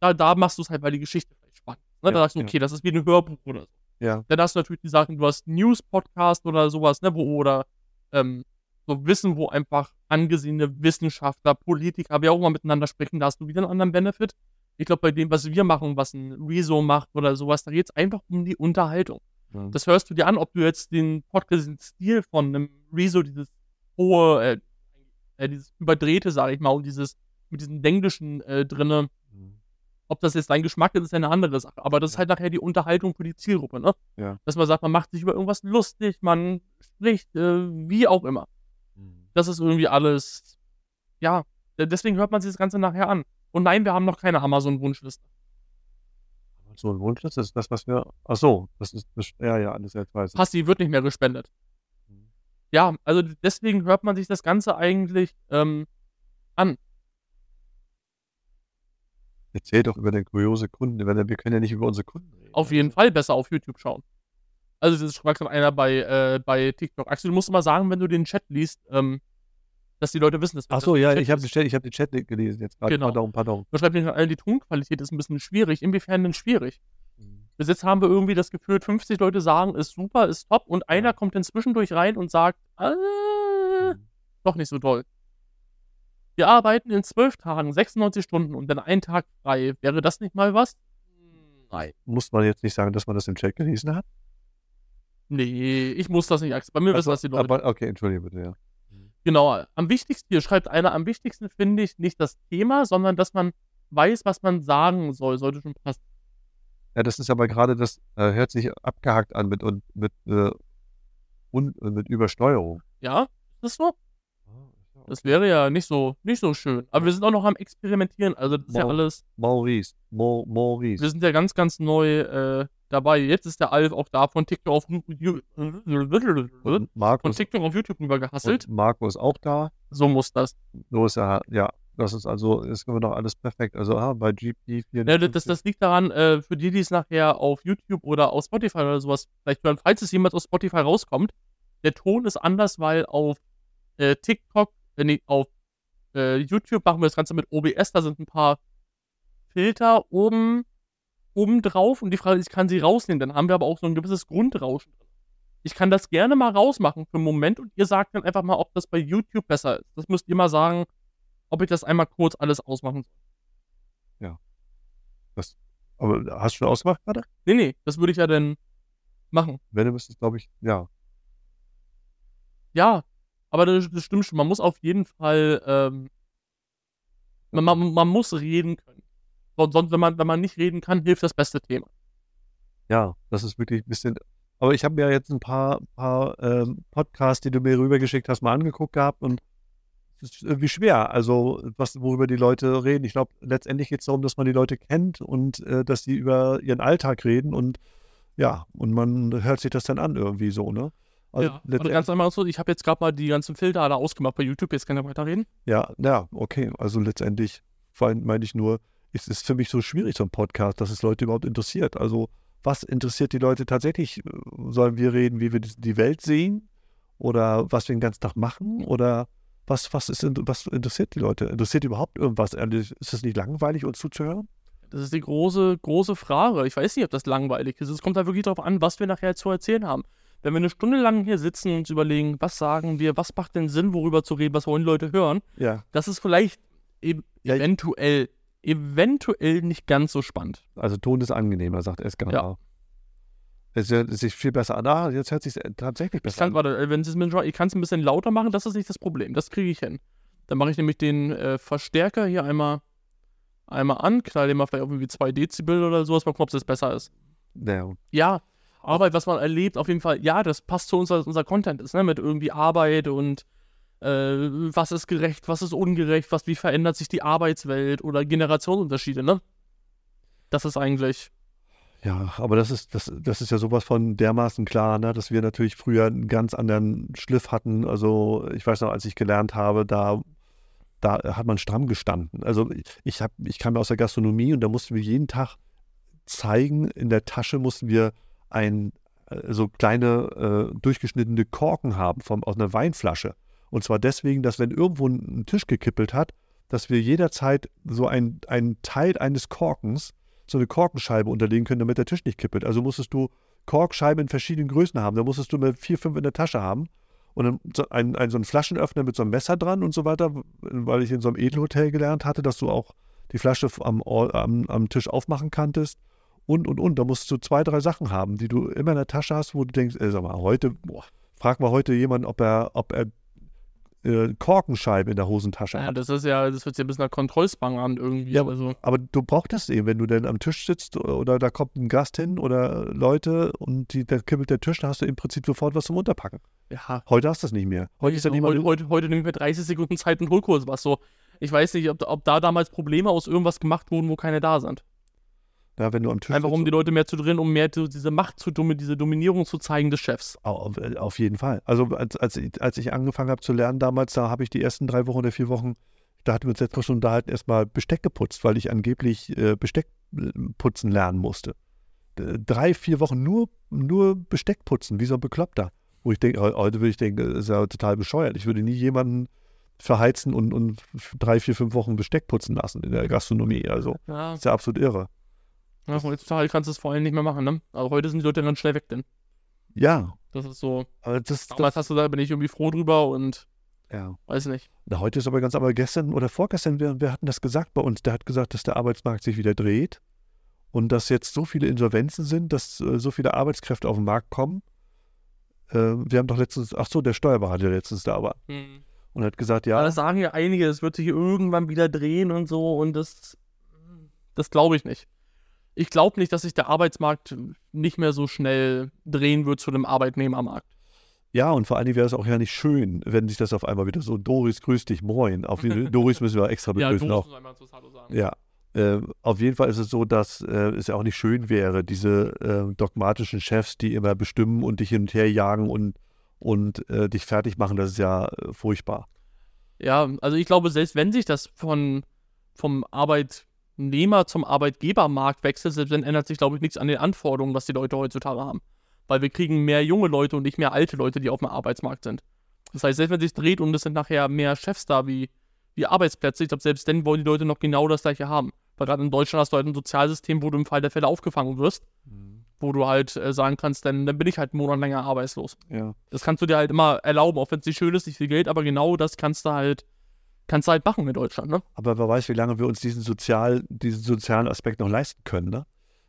da, da machst du es halt, weil die Geschichte vielleicht spannend ist. Ne? Ja, da sagst du, ja. okay, das ist wie ein Hörbuch oder so. Ja. Dann hast du natürlich die Sachen, du hast News-Podcast oder sowas, ne, wo, oder ähm, so Wissen, wo einfach angesehene Wissenschaftler, Politiker, wer auch immer miteinander sprechen, da hast du wieder einen anderen Benefit. Ich glaube, bei dem, was wir machen, was ein Rezo macht oder sowas, da geht es einfach um die Unterhaltung. Ja. Das hörst du dir an, ob du jetzt den Podcast, den Stil von einem Rezo, dieses hohe, äh, äh, dieses überdrehte, sage ich mal, und dieses mit diesem Denglischen äh, drinne, ob das jetzt dein Geschmack ist, ist ja eine andere Sache. Aber das ist Ja. halt nachher die Unterhaltung für die Zielgruppe, ne? Ja. Dass man sagt, man macht sich über irgendwas lustig, man spricht, äh, wie auch immer. Das ist irgendwie alles, ja, deswegen hört man sich das Ganze nachher an. Und nein, wir haben noch keine Amazon-Wunschliste. Das ist das, was wir. Ach so, das ist. Das, ja, ja, alles jetzt weiß ich. Passi wird nicht mehr gespendet. Ja, also deswegen hört man sich das Ganze eigentlich ähm, an. Erzähl doch über den kuriose Kunden. weil Wir können ja nicht über unsere Kunden reden. Auf jeden Fall besser auf YouTube schauen. Also, das schreibt gerade einer bei, äh, bei TikTok. Axel, du musst mal sagen, wenn du den Chat liest, ähm, dass die Leute wissen, dass Ach das so, ein ja, ich habe ist. den Chat, ich hab den Chat gelesen jetzt gerade. Genau. Pardon, pardon. Man schreibt gerade, die Tonqualität ist ein bisschen schwierig. Inwiefern denn schwierig? Bis jetzt haben wir irgendwie das Gefühl, 50 Leute sagen, ist super, ist top und einer kommt dann zwischendurch rein und sagt, äh, Mhm. doch nicht so toll. wir arbeiten in zwölf Tagen 96 Stunden und dann einen Tag frei. Wäre das nicht mal was? Nein. Muss man jetzt nicht sagen, dass man das im Chat gelesen hat? Nee, ich muss das nicht. Bei mir Also, wissen das die Leute. aber, okay, entschuldige bitte, ja. Genau, am wichtigsten, hier schreibt einer, am wichtigsten finde ich nicht das Thema, sondern dass man weiß, was man sagen soll, sollte schon passen. Ja, das ist aber gerade, das äh, hört sich abgehackt an mit, und, mit, äh, und, äh, mit Übersteuerung. Ja, ist das so? Das wäre ja nicht so, nicht so schön. Aber wir sind auch noch am Experimentieren, also das ist ja Wow. alles, Maurice. Mo, Maurice. wir sind ja ganz, ganz neu äh, dabei. Jetzt ist der Alf auch da von TikTok auf, von Und Markus, TikTok auf YouTube rüber gehasselt. Marco ist auch da. So muss das. So ist er, ja. Das ist also, ist immer noch alles perfekt. Also ah, bei GP 4. Ja, das, das liegt daran, äh, für die, die es nachher auf YouTube oder auf Spotify oder sowas vielleicht hören, falls es jemals auf Spotify rauskommt, der Ton ist anders, weil auf äh, TikTok, äh, nee, auf äh, YouTube machen wir das Ganze mit OBS, da sind ein paar Filter oben, oben drauf und die Frage ist, ich kann sie rausnehmen, dann haben wir aber auch so ein gewisses Grundrauschen drin. Ich kann das gerne mal rausmachen für einen Moment und ihr sagt dann einfach mal, ob das bei YouTube besser ist. Das müsst ihr mal sagen, ob ich das einmal kurz alles ausmachen soll. Aber hast du schon ausgemacht gerade? Nee, nee, das würde ich ja dann machen. Wenn du müsstest, glaube ich, ja. Ja, aber das, das stimmt schon. Man muss auf jeden Fall, ähm, man, man, man muss reden können. Son- Sonst, wenn man, wenn man nicht reden kann, hilft das beste Thema. Ja, das ist wirklich ein bisschen. Aber ich habe mir jetzt ein paar, paar ähm, Podcasts, die du mir rübergeschickt hast, mal angeguckt gehabt und ist irgendwie schwer. Also, was, worüber die Leute reden. Ich glaube, letztendlich geht es darum, dass man die Leute kennt und äh, dass sie über ihren Alltag reden und ja, und man hört sich das dann an irgendwie so, ne? Also ja, letztendlich- ganz einmal so, ich habe jetzt gerade mal die ganzen Filter alle ausgemacht bei YouTube, jetzt kann ich weiterreden. Ja, ja, okay. Also letztendlich mein- meine ich nur, es ist für mich so schwierig, so ein Podcast, dass es Leute überhaupt interessiert. Also was interessiert die Leute tatsächlich? Sollen wir reden, wie wir die- die Welt sehen? Oder was wir den ganzen Tag machen? Oder was, was, ist, was interessiert die Leute? Interessiert die überhaupt irgendwas? Ehrlich, Ist es nicht langweilig, uns zuzuhören? Das ist die große, große Frage. Ich weiß nicht, ob das langweilig ist. Es kommt da wirklich darauf an, was wir nachher zu erzählen haben. Wenn wir eine Stunde lang hier sitzen und uns überlegen, was sagen wir, was macht denn Sinn, worüber zu reden, was wollen die Leute hören, Ja. das ist vielleicht e Ja, eventuell, eventuell nicht ganz so spannend. Also Ton ist angenehmer, sagt Eskar. Ja. Es hört sich viel besser an. Ah, jetzt hört sich tatsächlich Ich besser kann, an. warte, äh, wenn es schon- ich kann es ein bisschen lauter machen, das ist nicht das Problem. Das kriege ich hin. Dann mache ich nämlich den äh, Verstärker hier einmal, einmal an, knall den mal vielleicht irgendwie 2 Dezibel oder sowas, mal gucken, ob das besser ist. Ja. Ja, Arbeit, was man erlebt, auf jeden Fall, ja, das passt zu uns, was unser Content ist, ne? Mit irgendwie Arbeit und äh, was ist gerecht, was ist ungerecht, was, wie verändert sich die Arbeitswelt oder Generationsunterschiede, ne? Das ist eigentlich. Ja, aber das ist, das, das ist ja sowas von dermaßen klar, ne, dass wir natürlich früher einen ganz anderen Schliff hatten. Also ich weiß noch, als ich gelernt habe, da, da hat man stramm gestanden. Also ich, hab, ich kam aus der Gastronomie und da mussten wir jeden Tag zeigen, in der Tasche mussten wir ein, äh, so kleine äh, durchgeschnittene Korken haben vom, aus einer Weinflasche. Und zwar deswegen, dass wenn irgendwo ein, ein Tisch gekippelt hat, dass wir jederzeit so ein, einen Teil eines Korkens so eine Korkenscheibe unterlegen können, damit der Tisch nicht kippelt. Also musstest du Korkscheiben in verschiedenen Größen haben. Da musstest du mal vier, fünf in der Tasche haben. Und dann so ein, ein, so ein Flaschenöffner mit so einem Messer dran und so weiter, weil ich in so einem Edelhotel gelernt hatte, dass du auch die Flasche am, am, am Tisch aufmachen kanntest. Und, und, und. Da musst du zwei, drei Sachen haben, die du immer in der Tasche hast, wo du denkst, ey, sag mal, heute, boah, frag mal heute jemanden, ob er, ob er äh, Korkenscheibe in der Hosentasche Ja, hat. das ist ja, das hört sich ein bisschen nach Kontrollspang an irgendwie. Ja, also, Aber du brauchst das eben, wenn du denn am Tisch sitzt oder da kommt ein Gast hin oder Leute und die, da kippelt der Tisch, da hast du im Prinzip sofort was zum Unterpacken. ja. Heute hast du das nicht mehr. Heute ist ja heute, heute, heute, heute nehme ich mir 30 Sekunden Zeit und Holkurs was so. Ich weiß nicht, ob, ob da damals Probleme aus irgendwas gemacht wurden, wo keine da sind. Ja, wenn du am Tisch Einfach um die Leute mehr zu drin, um mehr diese Macht zu diese Dominierung zu zeigen des Chefs. Auf, auf jeden Fall. Also als, als, ich, als ich angefangen habe zu lernen damals, da habe ich die ersten drei Wochen oder vier Wochen, da hatten wir uns jetzt schon unterhalten, erstmal Besteck geputzt, weil ich angeblich äh, Besteck äh, putzen lernen musste. Drei, vier Wochen nur, nur Besteck putzen, wie so ein Bekloppter. Wo ich denke, heute würde ich denken, das ist ja total bescheuert. Ich würde nie jemanden verheizen und, und drei, vier, fünf Wochen Besteck putzen lassen in der Gastronomie. Also, Ja, ist ja absolut irre. Ja heutzutage kannst du es vor allem nicht mehr machen, ne? Aber heute sind die Leute ganz schnell weg, denn. Ja, Das ist so. aber das, Damals das hast du da, bin ich irgendwie froh drüber und Ja. Weiß nicht. Na, heute ist aber ganz, aber gestern oder vorgestern, wir, wir hatten das gesagt bei uns, der hat gesagt, dass der Arbeitsmarkt sich wieder dreht und dass jetzt so viele Insolvenzen sind, dass äh, so viele Arbeitskräfte auf den Markt kommen. Äh, wir haben doch letztens, ach so, der Steuerberater letztens da war Hm. und hat gesagt, Ja. ja, Das sagen ja einige, es wird sich irgendwann wieder drehen und so und das, das glaube ich nicht. Ich glaube nicht, dass sich der Arbeitsmarkt nicht mehr so schnell drehen wird zu dem Arbeitnehmermarkt. ja, und vor allen Dingen wäre es auch ja nicht schön, wenn sich das auf einmal wieder so, Doris, grüß dich, moin. Auf jeden, [laughs] Doris müssen wir extra Ja, begrüßen du auch. musst einmal zu Hallo sagen. Ja, äh, auf jeden Fall ist es so, dass äh, es ja auch nicht schön wäre, diese äh, dogmatischen Chefs, die immer bestimmen und dich hin und her jagen und, und äh, dich fertig machen, das ist ja äh, furchtbar. Ja, also ich glaube, selbst wenn sich das von, vom Arbeitnehmer zum Arbeitgebermarkt wechselt, selbst dann ändert sich, glaube ich, nichts an den Anforderungen, was die Leute heutzutage haben. Weil wir kriegen mehr junge Leute und nicht mehr alte Leute, die auf dem Arbeitsmarkt sind. Das heißt, selbst wenn sich dreht und es sind nachher mehr Chefs da wie, wie Arbeitsplätze, ich glaube, selbst dann wollen die Leute noch genau das gleiche haben. Weil gerade in Deutschland hast du halt ein Sozialsystem, wo du im Fall der Fälle aufgefangen wirst, wo du halt äh, sagen kannst, dann, dann bin ich halt einen Monat länger arbeitslos. Ja. Das kannst du dir halt immer erlauben, auch wenn es nicht schön ist, nicht viel Geld, aber genau das kannst du halt, kannst du halt machen in Deutschland, ne? Aber wer weiß, wie lange wir uns diesen, Sozial, diesen sozialen Aspekt noch leisten können. Ne?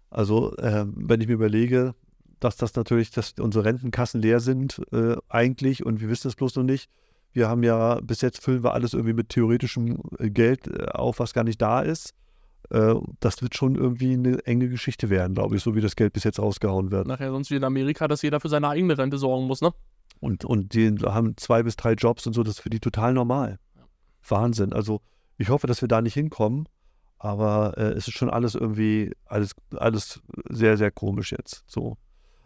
Also, ähm, wenn ich mir überlege, dass das natürlich, dass unsere Rentenkassen leer sind, äh, eigentlich, und wir wissen es bloß noch nicht. Wir haben ja, bis jetzt füllen wir alles irgendwie mit theoretischem äh, Geld äh, auf, was gar nicht da ist. Äh, das wird schon irgendwie eine enge Geschichte werden, glaube ich, so wie das Geld bis jetzt rausgehauen wird. Nachher sonst wie in Amerika, dass jeder für seine eigene Rente sorgen muss, ne? Und, und die haben zwei bis drei Jobs und so, das ist für die total normal. Wahnsinn. Also ich hoffe, dass wir da nicht hinkommen, aber äh, es ist schon alles irgendwie, alles, alles sehr, sehr komisch jetzt. So.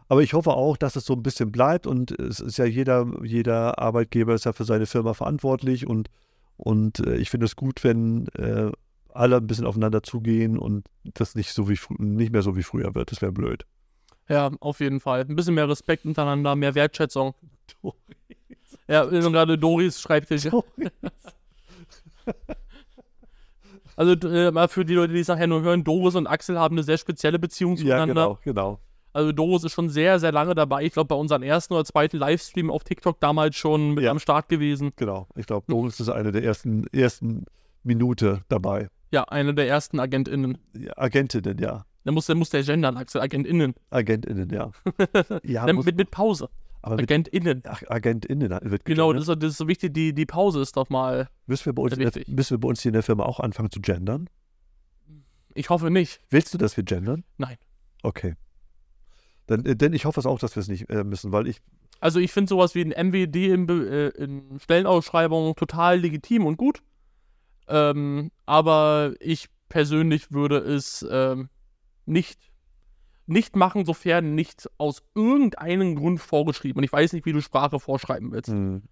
Aber ich hoffe auch, dass es so ein bisschen bleibt und es ist ja jeder, jeder Arbeitgeber ist ja für seine Firma verantwortlich und, und äh, ich finde es gut, wenn äh, alle ein bisschen aufeinander zugehen und das nicht so wie nicht mehr so wie früher wird. Das wäre blöd. Ja, auf jeden Fall. Ein bisschen mehr Respekt untereinander, mehr Wertschätzung. [laughs] Ja, und gerade Doris schreibt hier. [laughs] Also äh, mal für die Leute, die es nachher nur hören, Doris und Axel haben eine sehr spezielle Beziehung Ja, zueinander. genau, genau. Also Doris ist schon sehr, sehr lange dabei. Ich glaube, bei unserem ersten oder zweiten Livestream auf TikTok damals schon mit Ja. am Start gewesen. Genau. Ich glaube, Doris ist eine der ersten, ersten Minute dabei. Ja, eine der ersten AgentInnen. Ja, Agentinnen, ja. Da muss, da muss der gendern, Axel. AgentInnen. Agentinnen, ja. [laughs] ja Dann muss, mit, mit Pause. Aber AgentInnen. Ach, Agentinnen wird Genau, das ist, das ist so wichtig. Die, die Pause ist doch mal. müssen, wir bei uns der, müssen wir bei uns hier in der Firma auch anfangen zu gendern? Ich hoffe nicht. Willst du, dass wir gendern? Nein. Okay. Dann, äh, denn ich hoffe es auch, dass wir es nicht äh, müssen, weil ich, Also ich finde sowas wie ein MWD in, äh, in Stellenausschreibungen total legitim und gut. Ähm, aber ich persönlich würde es ähm, nicht, nicht machen, sofern nicht aus irgendeinem Grund vorgeschrieben. Und ich weiß nicht, wie du Sprache vorschreiben willst. hm,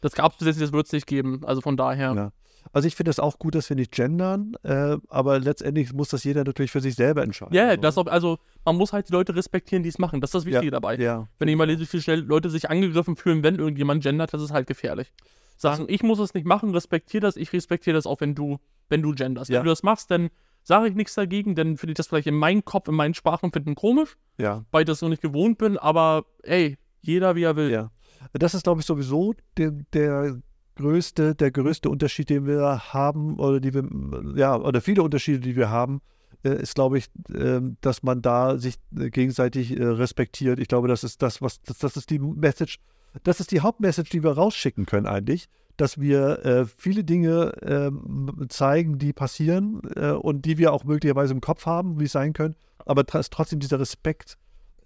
Das gab es bis jetzt, das wird es nicht geben. Also von daher. Ja. also ich finde es auch gut, dass wir nicht gendern, äh, aber letztendlich muss das jeder natürlich für sich selber entscheiden. Ja, ja, Also, das also man muss halt die Leute respektieren, die es machen. Das ist das Wichtige dabei. Ja, Wenn ich mal lese, wie schnell Leute sich angegriffen fühlen, wenn irgendjemand gendert, das ist halt gefährlich. Sagen, Also ich muss es nicht machen, respektiere das, ich respektiere das auch, wenn du, wenn du genderst. Ja. Wenn du das machst, dann sage ich nichts dagegen, dann finde ich das vielleicht in meinem Kopf, in meinen Sprachenfinden komisch, ja. weil ich das so nicht gewohnt bin, aber ey, jeder wie er will. Ja. Das ist, glaube ich, sowieso der, der größte, der größte Unterschied, den wir haben, oder die wir, ja, oder viele Unterschiede, die wir haben, äh, ist, glaube ich, ähm, dass man da sich äh, gegenseitig äh, respektiert. Ich glaube, das ist das, was, das, das ist die Message, das ist die Hauptmessage, die wir rausschicken können eigentlich, dass wir äh, viele Dinge ähm, zeigen, die passieren äh, und die wir auch möglicherweise im Kopf haben, wie es sein können, aber tr- trotzdem dieser Respekt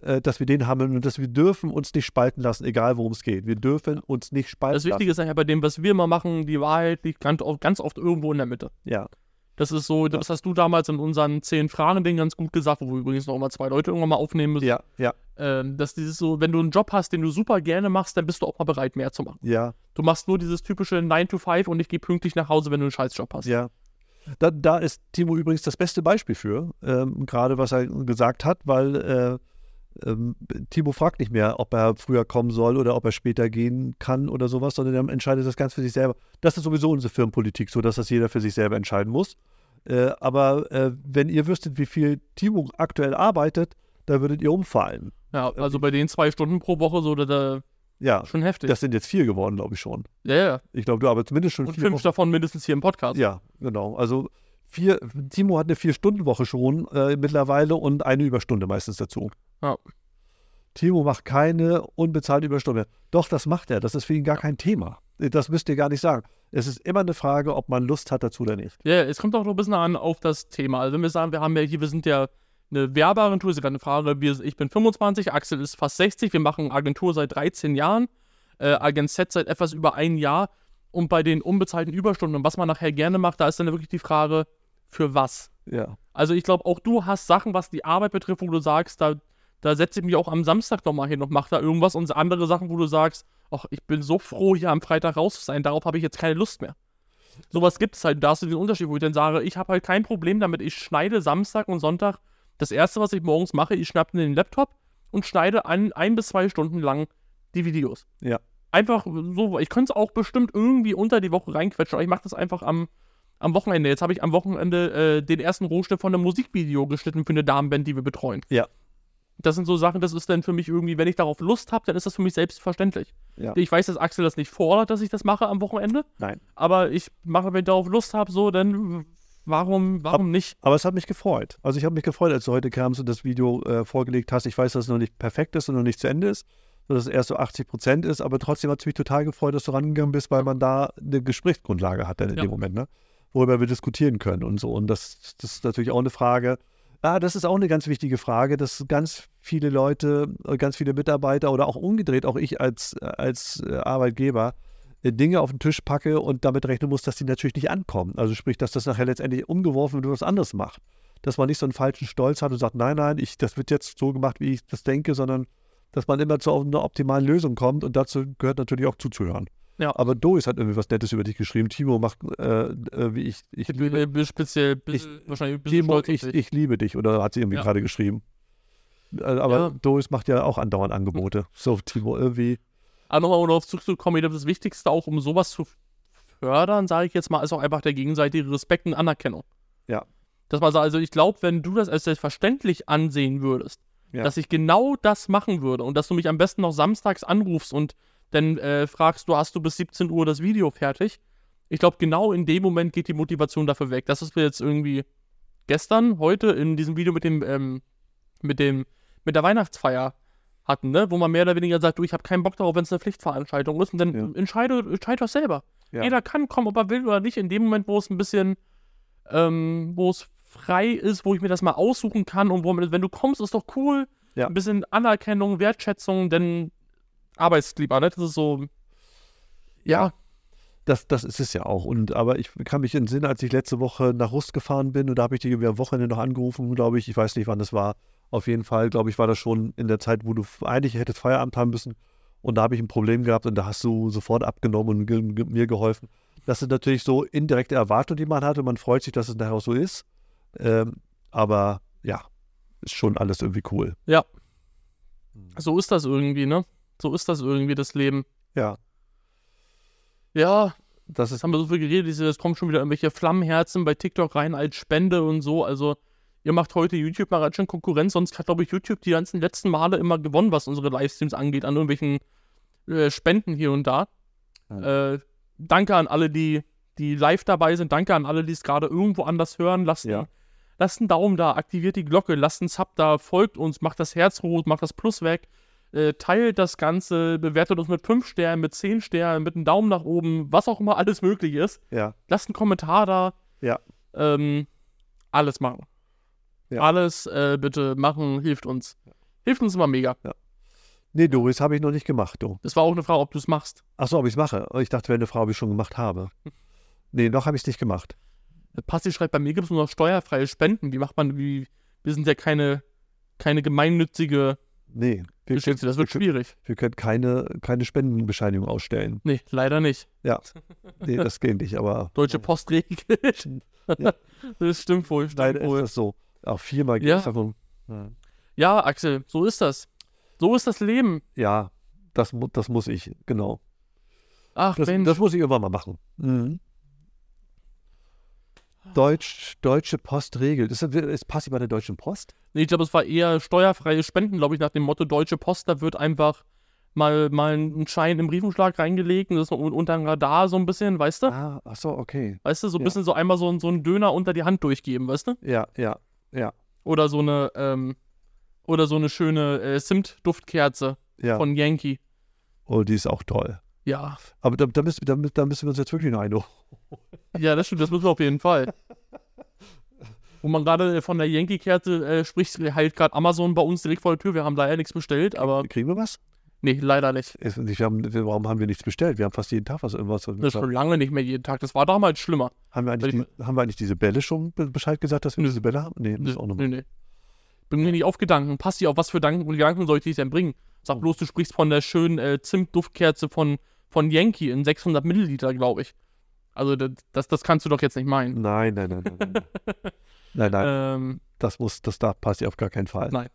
äh, dass wir den haben und dass wir dürfen uns nicht spalten lassen, egal worum es geht. Wir dürfen uns nicht spalten Das Wichtige ist ja bei dem, was wir immer machen, die Wahrheit liegt ganz oft, ganz oft irgendwo in der Mitte. lassen. Ja, Das ist so, das hast du damals in unseren zehn Fragen-Ding ganz gut gesagt, wo wir übrigens noch mal zwei Leute irgendwann mal aufnehmen müssen. ja, ja, Ähm, dass dieses so, wenn du einen Job hast, den du super gerne machst, dann bist du auch mal bereit, mehr zu machen. ja, Du machst nur dieses typische 9 to 5 und ich gehe pünktlich nach Hause, wenn du einen Scheißjob hast. ja. Da, da ist Timo übrigens das beste Beispiel für, ähm, gerade was er gesagt hat, weil äh, ähm, Timo fragt nicht mehr, ob er früher kommen soll oder ob er später gehen kann oder sowas, sondern er entscheidet das ganz für sich selber. Das ist sowieso unsere Firmenpolitik, so dass das jeder für sich selber entscheiden muss. Äh, aber äh, wenn ihr wüsstet, wie viel Timo aktuell arbeitet, da würdet ihr umfallen. Ja, also bei den zwei Stunden pro Woche, so, da, da, Ja, Schon heftig. das sind jetzt vier geworden, glaube ich schon. ja, ja. Ich glaube, du aber zumindest schon Und vier fünf Wochen. davon mindestens hier im Podcast. Ja, genau. Also vier, Timo hat eine Vier-Stunden-Woche schon äh, mittlerweile und eine Überstunde meistens dazu. Ja. Timo macht keine unbezahlte Überstunde. Doch, das macht er. Das ist für ihn gar kein Thema. Das müsst ihr gar nicht sagen. Es ist immer eine Frage, ob man Lust hat dazu oder nicht. Ja, es kommt auch noch ein bisschen an auf das Thema. Also wenn wir sagen, wir haben ja hier, wir sind ja eine Werbeagentur, ist ja gerade eine Frage, wir, ich bin 25, Axel ist fast 60, wir machen Agentur seit 13 Jahren, äh, Agent Z seit etwas über ein Jahr und bei den unbezahlten Überstunden und was man nachher gerne macht, da ist dann wirklich die Frage, für was? Ja. Also ich glaube, auch du hast Sachen, was die Arbeit betrifft, wo du sagst, da, da setze ich mich auch am Samstag nochmal hin und mache da irgendwas und andere Sachen, wo du sagst, ach, ich bin so froh, hier am Freitag raus zu sein, darauf habe ich jetzt keine Lust mehr. Sowas gibt es halt, da hast du den Unterschied, wo ich dann sage, ich habe halt kein Problem damit, ich schneide Samstag und Sonntag. Das erste, was ich morgens mache, ich schnappe den Laptop und schneide ein, ein bis zwei Stunden lang die Videos. Ja. Einfach so, ich könnte es auch bestimmt irgendwie unter die Woche reinquetschen, aber ich mache das einfach am, am Wochenende. Jetzt habe ich am Wochenende äh, den ersten Rohschnitt von einem Musikvideo geschnitten für eine Damenband, die wir betreuen. Ja. Das sind so Sachen, das ist dann für mich irgendwie, wenn ich darauf Lust habe, dann ist das für mich selbstverständlich. Ja. Ich weiß, dass Axel das nicht fordert, dass ich das mache am Wochenende, Nein. aber ich mache, wenn ich darauf Lust habe, so, dann warum, warum nicht? Aber es hat mich gefreut. Also ich habe mich gefreut, als du heute kamst und das Video äh, vorgelegt hast. Ich weiß, dass es noch nicht perfekt ist und noch nicht zu Ende ist, dass es erst so 80 Prozent ist, aber trotzdem hat es mich total gefreut, dass du rangegangen bist, weil man da eine Gesprächsgrundlage hat dann in Ja. dem Moment, ne? worüber wir diskutieren können und so. Und das, das ist natürlich auch eine Frage. Ah, das ist auch eine ganz wichtige Frage, dass ganz viele Leute, äh, ganz viele Mitarbeiter oder auch umgedreht, auch ich als, als äh, Arbeitgeber, äh, Dinge auf den Tisch packe und damit rechnen muss, dass die natürlich nicht ankommen. Also sprich, dass das nachher letztendlich umgeworfen wird und was anderes macht. Dass man nicht so einen falschen Stolz hat und sagt, nein, nein, ich, das wird jetzt so gemacht, wie ich das denke, sondern dass man immer zu einer optimalen Lösung kommt und dazu gehört natürlich auch zuzuhören. Ja. Aber Doris hat irgendwie was Nettes über dich geschrieben. Timo macht, äh, äh, wie ich, ich Ich äh, bin speziell, bisschen, wahrscheinlich Timo, ich, dich. ich liebe dich, oder hat sie irgendwie Ja. gerade geschrieben. Äh, Aber Ja. Doris macht ja auch andauernd Angebote. So, Timo, irgendwie. Aber nochmal, um darauf zurückzukommen, ich glaube, das Wichtigste auch, um sowas zu fördern, sage ich jetzt mal, ist auch einfach der gegenseitige Respekt und Anerkennung. Ja. Dass man sagt, also ich glaube, wenn du das als selbstverständlich ansehen würdest, Ja. dass ich genau das machen würde und dass du mich am besten noch samstags anrufst und dann äh, fragst du, hast du bis 17 Uhr das Video fertig? Ich glaube, genau in dem Moment geht die Motivation dafür weg. Das ist wir jetzt irgendwie gestern, heute in diesem Video mit dem, ähm, mit dem, mit der Weihnachtsfeier hatten, ne? Wo man mehr oder weniger sagt, du, ich habe keinen Bock darauf, wenn es eine Pflichtveranstaltung ist und dann Ja. entscheide, entscheide doch selber. Ja. Jeder kann kommen, ob er will oder nicht. In dem Moment, wo es ein bisschen, ähm, wo es frei ist, wo ich mir das mal aussuchen kann und wo man, wenn du kommst, ist doch cool. Ja. Ein bisschen Anerkennung, Wertschätzung, denn Arbeitsklima, ne? Das ist so, ja, Das, das ist es ja auch. Und aber ich kann mich entsinnen, als ich letzte Woche nach Rust gefahren bin und da habe ich dich irgendwie am Wochenende noch angerufen, glaube ich. Ich weiß nicht, wann das war. Auf jeden Fall, glaube ich, war das schon in der Zeit, wo du eigentlich hättest Feierabend haben müssen. Und da habe ich ein Problem gehabt und da hast du sofort abgenommen und ge ge mir geholfen. Das sind natürlich so indirekte Erwartungen, die man hat und man freut sich, dass es nachher auch so ist. Ähm, aber ja, ist schon alles irgendwie cool. so ist das irgendwie, ne? So ist das irgendwie, das Leben. Ja, Ja, das ist haben wir so viel geredet, es kommen schon wieder irgendwelche Flammenherzen bei TikTok rein als Spende und so. Also, ihr macht heute YouTube mal schön Konkurrenz, sonst hat, glaube ich, YouTube die ganzen letzten Male immer gewonnen, was unsere Livestreams angeht, an irgendwelchen äh, Spenden hier und da. Äh, danke an alle, die, die live dabei sind. Danke an alle, die es gerade irgendwo anders hören. Lasst, Ja. lasst einen Daumen da, aktiviert die Glocke, lasst einen Sub da, folgt uns, macht das Herz rot, macht das Plus weg. Äh, teilt das Ganze, bewertet uns mit 5 Sternen, mit 10 Sternen, mit einem Daumen nach oben, was auch immer alles möglich ist. ja, Lasst einen Kommentar da. Ja. Ähm, alles machen. Ja. Alles äh, bitte machen, hilft uns. Hilft uns immer mega. Nee, Doris habe ich noch nicht gemacht, du. Das war auch eine Frage, ob du es machst. Ach so, ob ich es mache. Ich dachte, wäre eine Frage, ob ich schon gemacht habe. [laughs] Nee, noch habe ich es nicht gemacht. Passi schreibt, bei mir gibt es nur noch steuerfreie Spenden. Wie macht man, wie, wir sind ja keine, keine gemeinnützige Nee, wir, Geschichte. Das wird wir, schwierig. wir können keine, keine Spendenbescheinigung ausstellen. Nee, leider nicht. [laughs] Nee, das geht nicht, aber Deutsche Post regelt. [laughs] Ja. Das stimmt wohl. Stimmt leider ist wohl. das so. Auch viermal Ja. davon. Ja, Axel, so ist das. So ist das Leben. Ja, das, das muss ich, genau. Ach, Das, Mensch. das muss ich irgendwann mal machen. Mhm. Deutsch, Deutsche Post regelt. Ist, das- ist Passi bei der Deutschen Post? Nee, ich glaube, es war eher steuerfreie Spenden, glaube ich, nach dem Motto Deutsche Post. Da wird einfach mal, mal einen Schein im Briefumschlag reingelegt und das ist un- unter dem Radar so ein bisschen, weißt du? Ah, ach so, okay. Weißt du, so ein Ja. bisschen so einmal so, ein- so einen Döner unter die Hand durchgeben, weißt du? Ja, ja, ja, Oder so eine, ähm, oder so eine schöne äh, Zimt-Duftkerze ja. von Yankee. oh, die ist auch toll. Ja, Aber da, da, müssen, da, da müssen wir uns jetzt wirklich noch eine. [laughs] ja, das stimmt, das müssen wir auf jeden Fall. [laughs] Wo man gerade äh, von der Yankee-Kerze äh, spricht, halt gerade Amazon bei uns direkt vor der Tür. Wir haben leider nichts bestellt, aber Kriegen wir was? nee, leider nicht. Ist wir haben, warum haben wir nichts bestellt? Wir haben fast jeden Tag was irgendwas. Das ist schon lange nicht mehr jeden Tag. Das war damals schlimmer. haben, wir eigentlich die, haben wir eigentlich diese Bälle schon be- Bescheid gesagt, dass wir diese Bälle haben? Nee, das ist auch Nee, nochmal. nee. Bring mir nicht auf Gedanken. Passt dir auf, was für Gedanken, Gedanken soll ich dich denn bringen? Sag Oh. bloß, du sprichst von der schönen äh, Zimtduftkerze von, von Yankee in 600 Milliliter, glaube ich. Also das, das, kannst du doch jetzt nicht meinen. Nein, nein, nein, nein. Nein, [laughs] nein, nein Ähm, das muss, das darf, passt ja auf gar keinen Fall. Nein.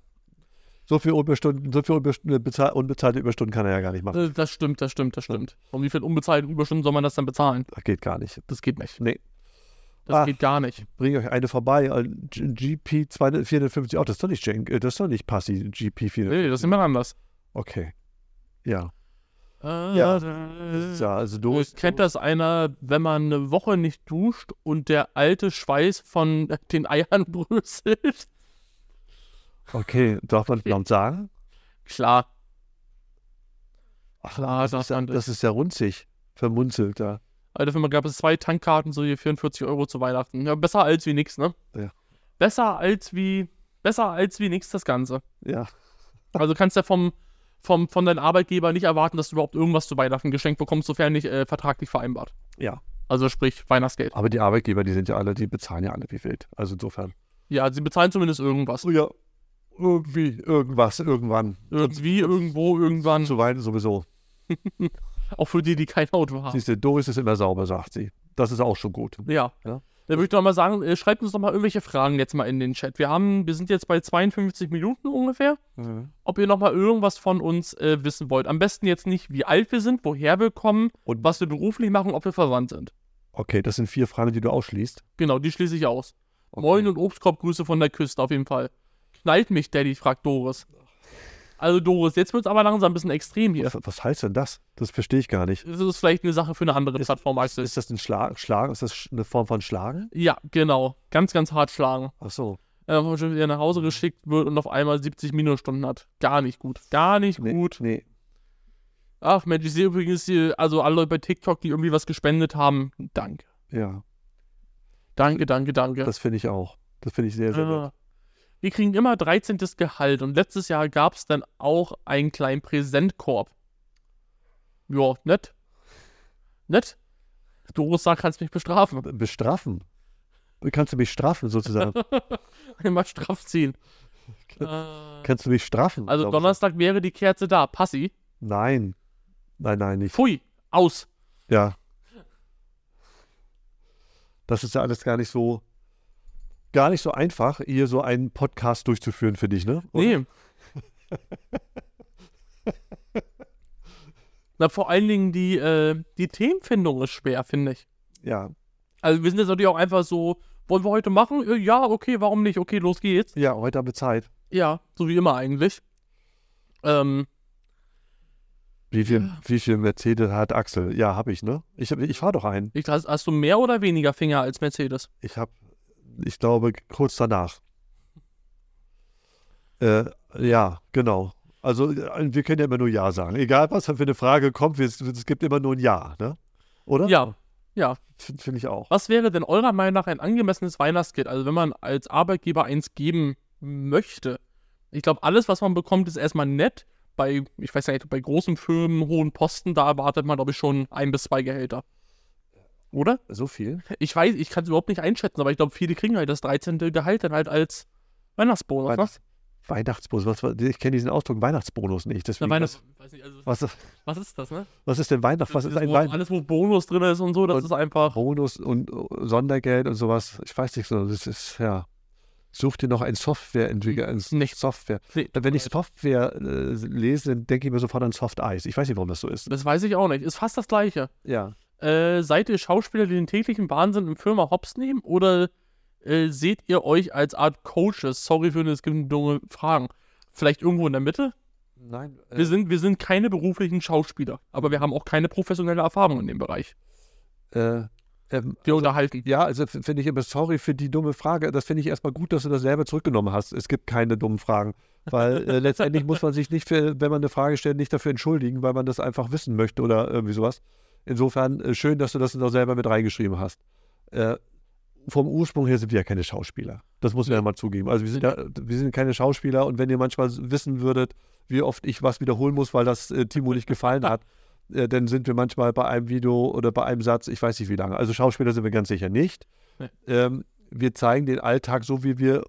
So viel Überstunden, so viel Überstunden, bezahl, unbezahlte Überstunden kann er ja gar nicht machen. äh, das stimmt, das stimmt, das stimmt. Und wie viel unbezahlte Überstunden soll man das dann bezahlen? Das geht gar nicht. Das geht nicht. Nee. Das Ah. geht gar nicht. Bring euch eine vorbei. äh, GP 200 450. Oh, das ist doch nicht äh, das ist doch nicht Passi, GP 450. Nee, das ist immer anders. Okay. Ja. Äh, Ja. äh, Ja, also du. Kennt das einer, wenn man eine Woche nicht duscht und der alte Schweiß von [laughs] den Eiern [laughs] bröselt? Okay, darf man laut sagen? Klar. Ach, Klar, das, sagt ist ja, man das. das ist ja runzig. Vermunzelt da. Alter, für mich gab es zwei Tankkarten, so hier 44 Euro zu Weihnachten. Ja, besser als wie nix, ne? Ja. Besser als wie, besser als wie nix das Ganze. Ja. Also kannst ja vom, vom, von deinem Arbeitgeber nicht erwarten, dass du überhaupt irgendwas zu Weihnachten geschenkt bekommst, sofern nicht äh, vertraglich vereinbart. Ja. Also sprich Weihnachtsgeld. Aber die Arbeitgeber, die sind ja alle, die bezahlen ja alle wie wild. Also insofern. Ja, sie bezahlen zumindest irgendwas. Ja. Irgendwie, irgendwas, irgendwann. Irgendwie, irgendwo, irgendwann. Zu Weihnachten sowieso. [laughs] Auch für die, die kein Auto haben. Siehst du, Doris ist immer sauber, sagt sie. Das ist auch schon gut. Ja. Ja. Dann würde ich doch mal sagen, äh, schreibt uns doch mal irgendwelche Fragen jetzt mal in den Chat. Wir haben, wir sind jetzt bei 52 Minuten ungefähr. Ob ihr noch mal irgendwas von uns äh, wissen wollt. Am besten jetzt nicht, wie alt wir sind, woher wir kommen Und- und was wir beruflich machen, ob wir verwandt sind. Okay, das sind vier Fragen, die du ausschließt. Genau, die schließe ich aus. Okay. Moin und Obstkorbgrüße von der Küste auf jeden Fall. Knallt mich, Daddy, fragt Doris. Also Doris, jetzt wird es aber langsam ein bisschen extrem hier. Was, was heißt denn das? Das verstehe ich gar nicht. Das ist vielleicht eine Sache für eine andere Ist- Plattform, Axel. Ist das ein Schlag, Schlag? Ist das eine Form von Schlagen? Ja, genau. Ganz, ganz hart schlagen. Ach so. Äh, wo schon wieder nach Hause geschickt wird und auf einmal 70 Minusstunden hat. Gar nicht gut. Gar nicht Nee, gut. Nee. Ach Mensch, ich sehe übrigens hier, also alle Leute bei TikTok, die irgendwie was gespendet haben. Danke. Ja, Danke, danke, danke. das finde ich auch. Das finde ich sehr, sehr Ah. nett. Wir kriegen immer 13. Gehalt und letztes Jahr gab es dann auch einen kleinen Präsentkorb. Ja, nett. Nett. Doris sagt, kannst mich bestrafen. Bestrafen. Kannst du mich strafen, sozusagen? [laughs] Immer straff ziehen. Äh, Kannst du mich strafen? also glaub ich. Donnerstag wäre die Kerze da. Passi. Nein. Nein, nein, nicht. Pfui. Aus. Ja. Das ist ja alles gar nicht so, gar nicht so einfach, hier so einen Podcast durchzuführen für dich, ne? Oder? Nee. [laughs] Na, vor allen Dingen die, äh, die Themenfindung ist schwer, finde ich. Ja. Also wir sind jetzt natürlich auch einfach so, wollen wir heute machen? Äh, Ja, okay, warum nicht? Okay, los geht's. Ja, heute haben wir Zeit. Ja, so wie immer eigentlich. Ähm, Wie viel, wie viel Mercedes hat Axel? Ja, habe ich, ne? Ich, ich fahre doch einen. ich, hast, hast du mehr oder weniger Finger als Mercedes? Ich habe, ich glaube, kurz danach. Äh, ja, genau. Also, äh, wir können ja immer nur Ja sagen. Egal, was für eine Frage kommt, es gibt immer nur ein Ja, ne? Oder? Ja, ja. Finde find ich auch. Was wäre denn eurer Meinung nach ein angemessenes Weihnachtsgeld? Also wenn man als Arbeitgeber eins geben möchte. Ich glaube, alles, was man bekommt, ist erstmal nett. Bei, ich weiß nicht, bei großen Firmen, hohen Posten, da erwartet man, glaube ich, schon ein bis zwei Gehälter. Oder? So viel? Ich weiß, ich kann es überhaupt nicht einschätzen, aber ich glaube, viele kriegen halt das 13. Gehalt dann halt als Weihnachtsbonus, ne? Weihnachts Weihnachtsbonus. Was, ich kenne diesen Ausdruck Weihnachtsbonus nicht. Na, Deswegen, Weihnachts weiß nicht, also, was, was ist das, ne? was ist denn Weihnacht? Was ist ein wo Weihnacht? Alles, wo Bonus drin ist und so, das Und ist einfach. Bonus und Sondergeld und sowas. Ich weiß nicht so. Das ist, ja. Such dir noch einen Softwareentwickler, ein Nicht. Software. Nee, Wenn ich Software äh, lese, dann denke ich mir sofort an Soft Eis. Ich weiß nicht, warum das so ist. Das weiß ich auch nicht. Ist fast das Gleiche. Ja. Äh, seid ihr Schauspieler, die den täglichen Wahnsinn im Firma Hops nehmen? Oder äh, seht ihr euch als Art Coaches? Sorry für das dumme Fragen. Vielleicht irgendwo in der Mitte? Nein. äh, Wir sind, wir sind keine beruflichen Schauspieler, aber wir haben auch keine professionelle Erfahrung in dem Bereich. äh, ähm, Wir unterhalten. ja, also finde ich immer sorry für die dumme Frage. Das finde ich erstmal gut, dass du das selber zurückgenommen hast. Es gibt keine dummen Fragen. Weil äh, [laughs] letztendlich muss man sich nicht, für, wenn man eine Frage stellt, nicht dafür entschuldigen, weil man das einfach wissen möchte oder irgendwie sowas. Insofern äh, schön, dass du das noch selber mit reingeschrieben hast. Äh, vom Ursprung her sind wir ja keine Schauspieler. Das muss man ja mal zugeben. Also wir sind, ja, wir sind keine Schauspieler und wenn ihr manchmal wissen würdet, wie oft ich was wiederholen muss, weil das äh, Timo nicht gefallen hat, [laughs] äh, dann sind wir manchmal bei einem Video oder bei einem Satz, ich weiß nicht wie lange. Also Schauspieler sind wir ganz sicher nicht. Nee. Ähm, wir zeigen den Alltag so, wie wir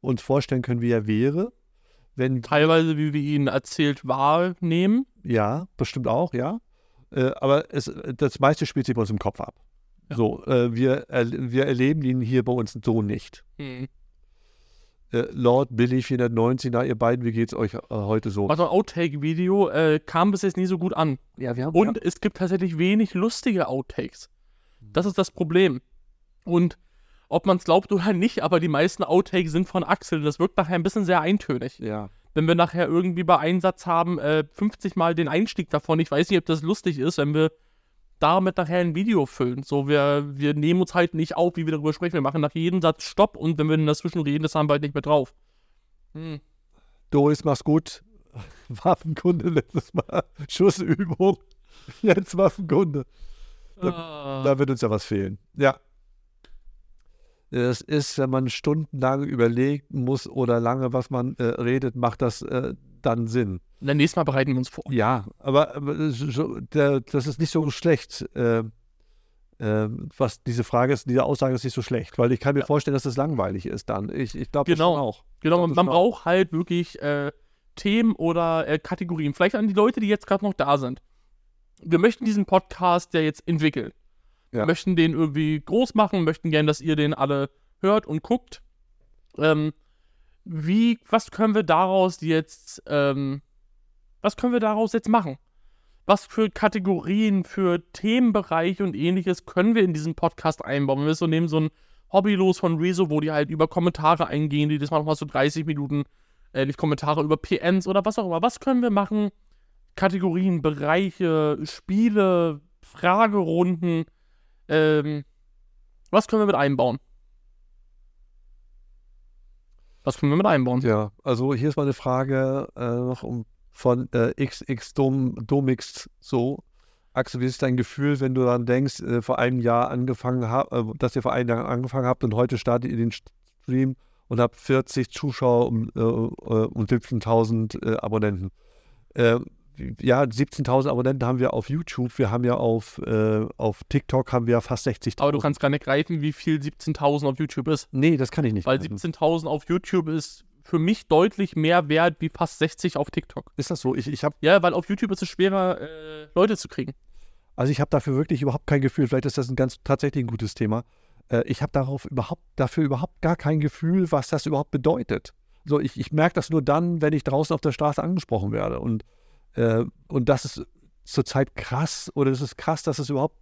uns vorstellen können, wie er wäre. Wenn, Teilweise, wie wir ihn erzählt wahrnehmen. ja, bestimmt auch, ja. Äh, aber es, das meiste spielt sich bei uns im Kopf ab. Ja. So, äh, wir, er, wir erleben ihn hier bei uns so nicht. Hm. Äh, Lord Billy 490, na ihr beiden, wie geht's euch äh, heute so? Also ein Outtake-Video äh, kam bis jetzt nie so gut an. Ja, wir haben Und es gibt tatsächlich wenig lustige Outtakes. Das ist das Problem. Und ob man es glaubt oder nicht, aber die meisten Outtakes sind von Axel. Das wirkt nachher ein bisschen sehr eintönig. ja. Wenn wir nachher irgendwie bei Einsatz haben, äh, 50 Mal den Einstieg davon, ich weiß nicht, ob das lustig ist, wenn wir damit nachher ein Video füllen. So, wir, wir nehmen uns halt nicht auf, wie wir darüber sprechen. Wir machen nach jedem Satz Stopp und wenn wir dann dazwischen reden, das haben wir halt nicht mehr drauf. Hm. Doris, mach's gut. [laughs] Waffenkunde letztes Mal. Schussübung. Jetzt Waffenkunde. Ah. Da wird uns ja was fehlen. Ja. Es ist, wenn man stundenlang überlegen muss oder lange, was man äh, redet, macht das äh, dann Sinn. Und dann nächstes Mal bereiten wir uns vor. Ja, aber, aber das ist so, der, das ist nicht so schlecht. Äh, was diese Frage ist, diese Aussage ist nicht so schlecht, weil ich kann mir Ja. vorstellen, dass das langweilig ist dann. Ich, ich glaube Genau. auch. Genau, Das man, braucht halt wirklich äh, Themen oder äh, Kategorien. Vielleicht an die Leute, die jetzt gerade noch da sind. Wir möchten diesen Podcast ja jetzt entwickeln. Ja. Möchten den irgendwie groß machen, möchten gerne, dass ihr den alle hört und guckt. Ähm, wie, was können wir daraus jetzt, ähm, was können wir daraus jetzt machen? Was für Kategorien, für Themenbereiche und ähnliches können wir in diesen Podcast einbauen? Wir so nehmen, so ein Hobbylos von Rezo, wo die halt über Kommentare eingehen, die das mal nochmal so 30 Minuten, äh, nicht Kommentare über PNs oder was auch immer. Was können wir machen? Kategorien, Bereiche, Spiele, Fragerunden, ähm, was können wir mit einbauen? Was können wir mit einbauen? Ja, also hier ist mal eine Frage äh, noch um, von äh, XX so. Axel, wie ist dein Gefühl, wenn du daran denkst, äh, vor einem Jahr angefangen habt, äh, dass ihr vor einem Jahr angefangen habt und heute startet ihr den Stream und habt 40 Zuschauer um, äh, äh, und 17.000 äh, Abonnenten. Ja, 17.000 Abonnenten haben wir auf YouTube. Wir haben ja auf, äh, auf TikTok haben wir fast 60.000. Aber du kannst gar nicht greifen, wie viel 17.000 auf YouTube ist. Nee, das kann ich nicht. Weil greifen. 17.000 auf YouTube ist für mich deutlich mehr wert wie fast 60 auf TikTok. Ist das so? Ich, ich habe Ja, weil auf YouTube ist es schwerer, äh, Leute zu kriegen. Also ich habe dafür wirklich überhaupt kein Gefühl. Vielleicht ist das ein ganz tatsächlich ein gutes Thema. Äh, ich habe darauf überhaupt dafür überhaupt gar kein Gefühl, was das überhaupt bedeutet. So, ich, ich merke das nur dann, wenn ich draußen auf der Straße angesprochen werde. Und, äh, und das ist zurzeit krass oder es ist krass, dass es überhaupt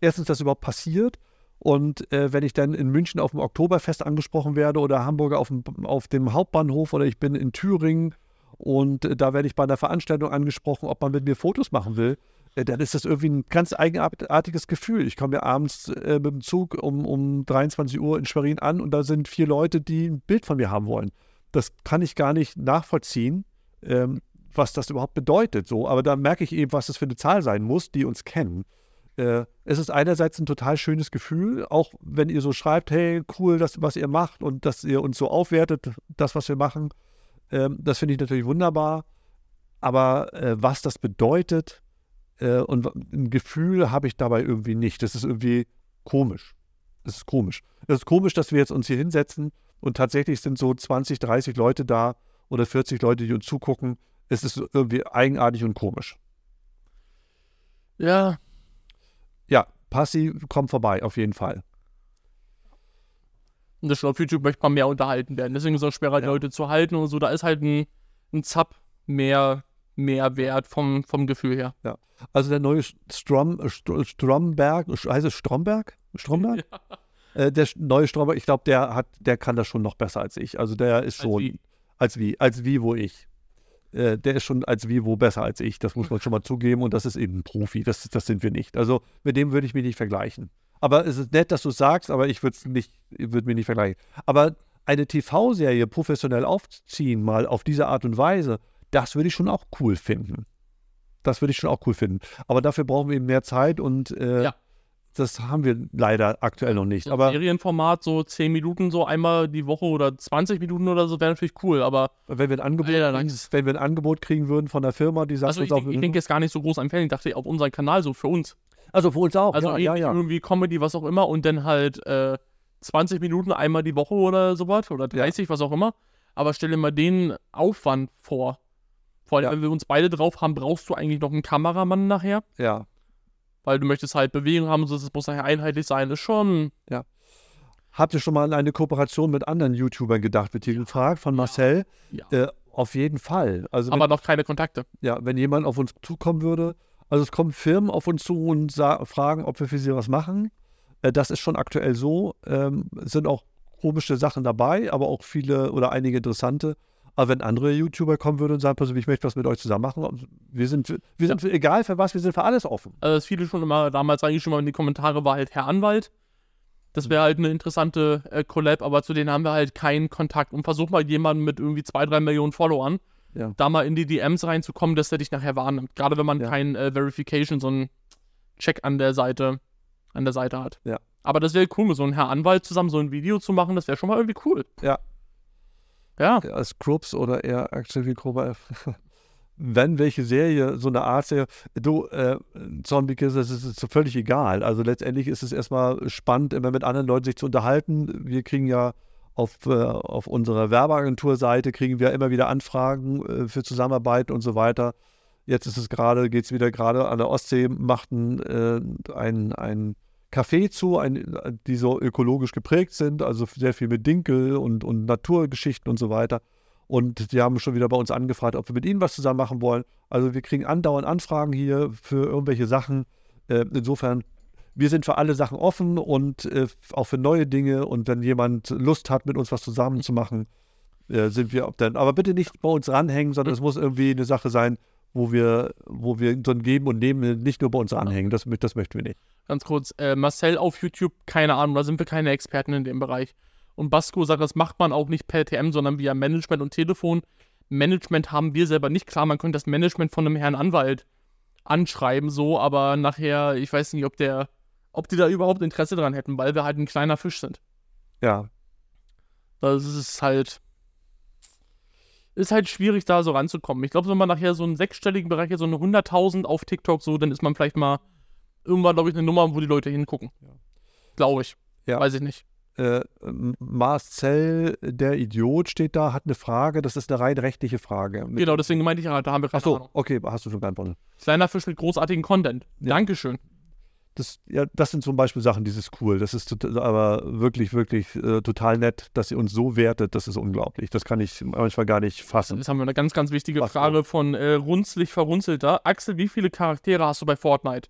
erstens, dass es überhaupt passiert. Und äh, wenn ich dann in München auf dem Oktoberfest angesprochen werde oder Hamburger auf dem, auf dem Hauptbahnhof oder ich bin in Thüringen und äh, da werde ich bei einer Veranstaltung angesprochen, ob man mit mir Fotos machen will, äh, dann ist das irgendwie ein ganz eigenartiges Gefühl. Ich komme ja abends äh, mit dem Zug um, um 23 Uhr in Schwerin an und da sind vier Leute, die ein Bild von mir haben wollen. Das kann ich gar nicht nachvollziehen, ähm, was das überhaupt bedeutet. So, aber da merke ich eben, was das für eine Zahl sein muss, die uns kennen. Äh, es ist einerseits ein total schönes Gefühl, auch wenn ihr so schreibt, hey, cool, das, was ihr macht und dass ihr uns so aufwertet, das, was wir machen. Ähm, das finde ich natürlich wunderbar. Aber äh, was das bedeutet äh, und ein Gefühl habe ich dabei irgendwie nicht. Das ist irgendwie komisch. Das ist komisch. Es ist komisch, dass wir jetzt uns hier hinsetzen und tatsächlich sind so 20, 30 Leute da oder 40 Leute, die uns zugucken. Es ist irgendwie eigenartig und komisch. Ja, Ja, Passi kommt vorbei, auf jeden Fall. und das schon auf YouTube möchte man mehr unterhalten werden. Deswegen ist es auch schwerer, die Ja. Leute zu halten und so. Da ist halt ein, ein Zap mehr, mehr wert vom, vom Gefühl her. Also der neue Strom, St- Stromberg, heißt es Stromberg? Stromberg? [laughs] Äh, der neue Stromberg, ich glaube, der hat, der kann das schon noch besser als ich. Also der ist Als schon wie. als wie, als wie wo ich. Äh, der ist schon als Vivo besser als ich. Das muss man schon mal zugeben. Und das ist eben ein Profi. Das, das sind wir nicht. Also mit dem würde ich mich nicht vergleichen. Aber es ist nett, dass du es sagst, aber ich würde würde mich nicht vergleichen. Aber eine TV-Serie professionell aufzuziehen, mal auf diese Art und Weise, das würde ich schon auch cool finden. Das würde ich schon auch cool finden. Aber dafür brauchen wir eben mehr Zeit und äh, Ja. Das haben wir leider aktuell noch nicht. So Aber Serienformat, so 10 Minuten, so einmal die Woche oder 20 Minuten oder so, wäre natürlich cool. Aber wenn wir ein Angebot, Alter, kriegen, wenn wir ein Angebot kriegen würden von der Firma, die sagt also ich, uns auch, denk- ich denke jetzt gar nicht so groß an Fernsehen. Ich dachte auf unseren Kanal, so für uns. also für uns auch. Also ja, ja, ja. irgendwie Comedy, was auch immer. Und dann halt äh, 20 Minuten einmal die Woche oder sowas. Oder 30, was auch immer. Aber stell dir mal den Aufwand vor. Vor allem, wenn wir uns beide drauf haben, brauchst du eigentlich noch einen Kameramann nachher. ja. Weil du möchtest halt Bewegung haben, so das muss nachher einheitlich sein. Ist schon. Habt ihr schon mal an eine Kooperation mit anderen YouTubern gedacht? Wird hier gefragt von Marcel. Ja. Äh, auf jeden Fall. Also wenn, Aber noch keine Kontakte. ja, wenn jemand auf uns zukommen würde, also es kommen Firmen auf uns zu und fragen, ob wir für sie was machen. Äh, das ist schon aktuell so. Ähm, es sind auch komische Sachen dabei, aber auch viele oder einige interessante. Aber wenn andere YouTuber kommen würden und sagen, pass auf, ich möchte was mit euch zusammen machen, wir sind, wir sind für, egal für was, wir sind für alles offen. Also das viele schon immer damals reingeschrieben haben in die Kommentare, war halt Herr Anwalt. Das wäre halt eine interessante äh, Collab, aber zu denen haben wir halt keinen Kontakt. Und versuch mal jemanden mit irgendwie zwei, drei Millionen Followern, Ja. da mal in die DMs reinzukommen, dass der dich nachher wahrnimmt. Gerade wenn man Ja. kein äh, Verification, so ein Check an der Seite, an der Seite hat. Ja. Aber das wäre cool, mit so einem Herr Anwalt zusammen so ein Video zu machen, das wäre schon mal irgendwie cool. Ja. Ja. als Krups oder eher Axel [laughs] Gruber. Wenn welche Serie, so eine Art Serie, du, äh, Zombie Kiss, das ist, ist völlig egal. Also letztendlich ist es erstmal spannend, immer mit anderen Leuten sich zu unterhalten. Wir kriegen ja auf, äh, auf unserer Werbeagenturseite kriegen wir immer wieder Anfragen äh, für Zusammenarbeit und so weiter. Jetzt ist es gerade, geht es wieder gerade an der Ostsee, macht äh, ein, ein Café zu, ein, die so ökologisch geprägt sind, also sehr viel mit Dinkel und, und Naturgeschichten und so weiter. Und die haben schon wieder bei uns angefragt, ob wir mit ihnen was zusammen machen wollen. Also wir kriegen andauernd Anfragen hier für irgendwelche Sachen. Äh, insofern, wir sind für alle Sachen offen und äh, auch für neue Dinge. Und wenn jemand Lust hat, mit uns was zusammen zu machen, äh, sind wir dann. Aber bitte nicht bei uns ranhängen, sondern es muss irgendwie eine Sache sein, wo wir, wo wir so ein Geben und Nehmen nicht nur bei uns ranhängen. Das, mö- das möchten wir nicht. Ganz kurz, äh, Marcel auf YouTube, keine Ahnung, da sind wir keine Experten in dem Bereich. Und Basko sagt, das macht man auch nicht per TM, sondern via Management und Telefon. Management haben wir selber nicht. Klar, man könnte das Management von einem Herrn Anwalt anschreiben, so, aber nachher, ich weiß nicht, ob der, ob die da überhaupt Interesse dran hätten, weil wir halt ein kleiner Fisch sind. Ja, Das ist halt. Ist halt schwierig, da so ranzukommen. Ich glaube, wenn man nachher so einen sechsstelligen Bereich hat, so eine 100.000 auf TikTok, so, dann ist man vielleicht mal irgendwann, glaube ich, eine Nummer, wo die Leute hingucken. Ja. Glaube ich. Ja. Weiß ich nicht. äh, Marcel, der Idiot, steht da, hat eine Frage. Das ist eine rein rechtliche Frage. Mit- Genau, deswegen meinte ich ja, da haben wir keine Ach so, Ahnung. okay, hast du schon geantwortet. Kleiner Fisch mit großartigem Content. Ja. Dankeschön. Das, ja, das sind zum Beispiel Sachen, das ist cool. Das ist aber wirklich, wirklich äh, total nett, dass ihr uns so wertet. Das ist unglaublich. Das kann ich manchmal gar nicht fassen. Jetzt haben wir eine ganz, ganz wichtige Was Frage von äh, Runzlig Verrunzelter. Axel, wie viele Charaktere hast du bei Fortnite?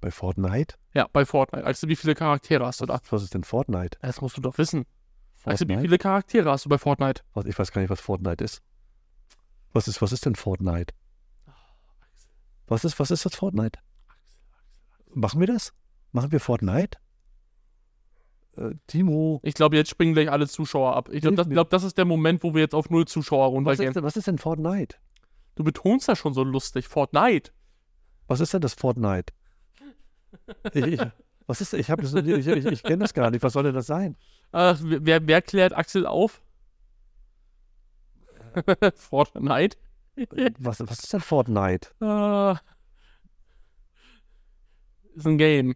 Bei Fortnite? Ja, bei Fortnite. Axel, wie viele Charaktere hast du da? Was ist denn Fortnite? Das musst du doch wissen. Axel, wie Fortnite? viele Charaktere hast du bei Fortnite? Was, ich weiß gar nicht, was Fortnite ist. Was ist, was ist denn Fortnite? Was ist, was ist das Fortnite? Machen wir das? Machen wir Fortnite? Äh, Timo, Ich glaube, jetzt springen gleich alle Zuschauer ab. Ich glaube, das, glaub, das ist der Moment, wo wir jetzt auf null Zuschauer was runtergehen. ist, denn- was ist denn Fortnite? Du betonst das schon so lustig. Fortnite. Was ist denn das Fortnite? Ich, ich, was ist, ich, das- ich, ich, ich kenne das gar nicht. Was soll denn das sein? Äh, wer, wer klärt Axel auf? [laughs] Fortnite. Was, was ist denn Fortnite? Äh, ist ein Game.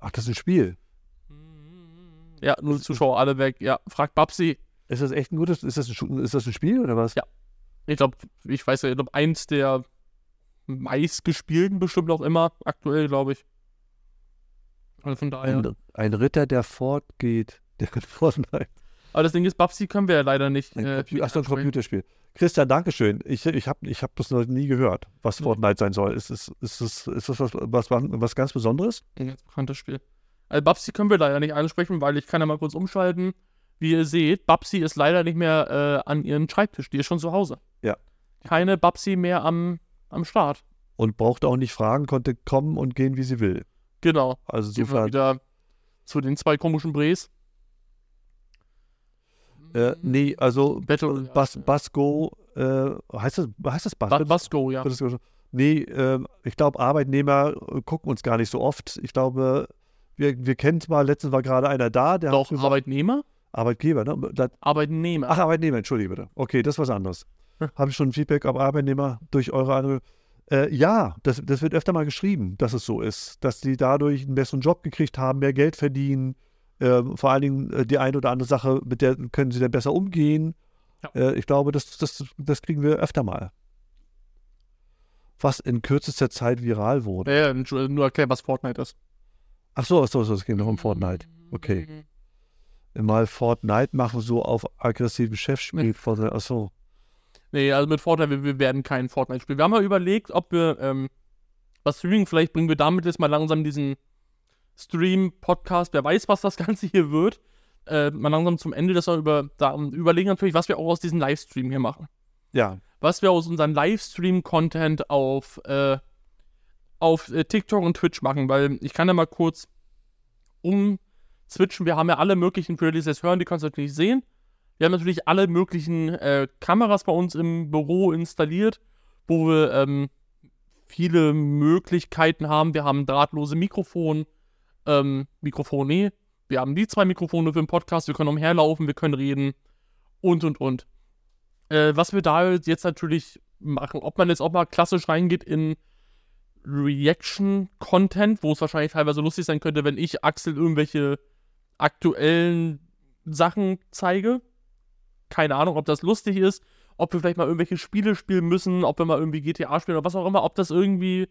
Ach, das ist ein Spiel. Ja, null Zuschauer, alle weg. Ja, fragt Babsi. Ist das echt ein gutes? Ist das ein, ist das ein Spiel oder was? Ja. Ich glaube, ich weiß ja, ich glaube, eins der meistgespielten bestimmt auch immer. Aktuell, glaube ich. Also von daher. Ein, ein Ritter, der fortgeht. Der [laughs] Fortnite. Aber das Ding ist, Babsi können wir ja leider nicht. Ein, äh, Compu- Ach so, ein. Computerspiel. Christian, Dankeschön. Ich, ich habe ich hab das noch nie gehört, was. Fortnite sein soll. Ist es ist es, ist es was, was, was ganz Besonderes? Ein ganz bekanntes Spiel. Also Babsi können wir leider nicht ansprechen, weil ich kann ja mal kurz umschalten. Wie ihr seht, Babsi ist leider nicht mehr äh, an ihrem Schreibtisch. Die ist schon zu Hause. Ja. keine Babsi mehr am, am Start. Und brauchte auch nicht fragen, konnte kommen und gehen, wie sie will. Genau. Also insofern, wieder zu den zwei komischen Brees. Äh, nee, also Battle, Bas, Basco, äh, heißt das, heißt das Bas? Ba Basco, ja. Das Nee, ähm, ich glaube, Arbeitnehmer äh, gucken uns gar nicht so oft. Ich glaube, wir, wir kennen zwar, letztens war gerade einer da, der Doch, hat Arbeitnehmer? Arbeitgeber, ne? Da, Arbeitnehmer. ach, Arbeitnehmer, entschuldige bitte. Okay, das ist was anderes. Hm. Habe ich schon Feedback ab Arbeitnehmer durch eure andere. Äh, ja, das, das wird öfter mal geschrieben, dass es so ist, dass sie dadurch einen besseren Job gekriegt haben, mehr Geld verdienen. Ähm, vor allen Dingen äh, die eine oder andere Sache, mit der können sie dann besser umgehen. Ja. Äh, ich glaube, das, das, das kriegen wir öfter mal. Was in kürzester Zeit viral wurde. Ja, ja, nur erklären, was Fortnite ist. Ach so, ach so, es ging noch um Fortnite. Okay. Mal Fortnite machen, so auf aggressiven Chef spielt. Fortnite. [laughs] Ach so. Nee, also mit Fortnite, wir, wir werden kein Fortnite spielen. Wir haben mal überlegt, ob wir ähm, was streamen, vielleicht bringen wir damit jetzt mal langsam diesen Stream-Podcast, wer weiß, was das [laughs] Ganze hier wird, äh, mal langsam zum Ende, dass wir über, da überlegen natürlich, was wir auch aus diesem Livestream hier machen. Ja, Was wir aus unserem Livestream-Content auf, äh, auf äh, TikTok und Twitch machen, weil ich kann ja mal kurz umswitchen. Wir haben ja alle möglichen, für die jetzt hören, die können es natürlich sehen. Wir haben natürlich alle möglichen äh, Kameras bei uns im Büro installiert, wo wir ähm, viele Möglichkeiten haben. Wir haben drahtlose Mikrofon, ähm, Mikrofone. Wir haben die zwei Mikrofone für den Podcast. Wir können umherlaufen, wir können reden und und und. Äh, was wir da jetzt natürlich machen, ob man jetzt auch mal klassisch reingeht in Reaction-Content, wo es wahrscheinlich teilweise lustig sein könnte, wenn ich Axel irgendwelche aktuellen Sachen zeige. Keine Ahnung, ob das lustig ist, ob wir vielleicht mal irgendwelche Spiele spielen müssen, ob wir mal irgendwie GTA spielen oder was auch immer, ob das irgendwie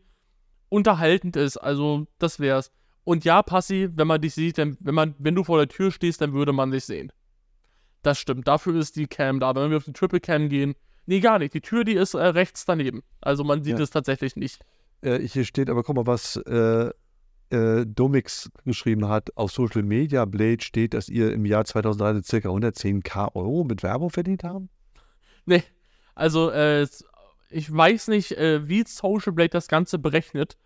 unterhaltend ist. Also, das wär's. Und ja, Passi, wenn man dich sieht, dann, wenn man, wenn du vor der Tür stehst, dann würde man dich sehen. Das stimmt. Dafür ist die Cam da. Wenn wir auf die Triple Cam gehen, nee, gar nicht. Die Tür, die ist äh, rechts daneben. Also man sieht Ja. es tatsächlich nicht. äh, hier steht aber, guck mal, was äh, äh, Domix geschrieben hat. Auf Social Media Blade steht, dass ihr im Jahr 2013 ca. 110k Euro mit Werbung verdient haben. Nee, also äh, ich weiß nicht, äh, wie Social Blade das Ganze berechnet,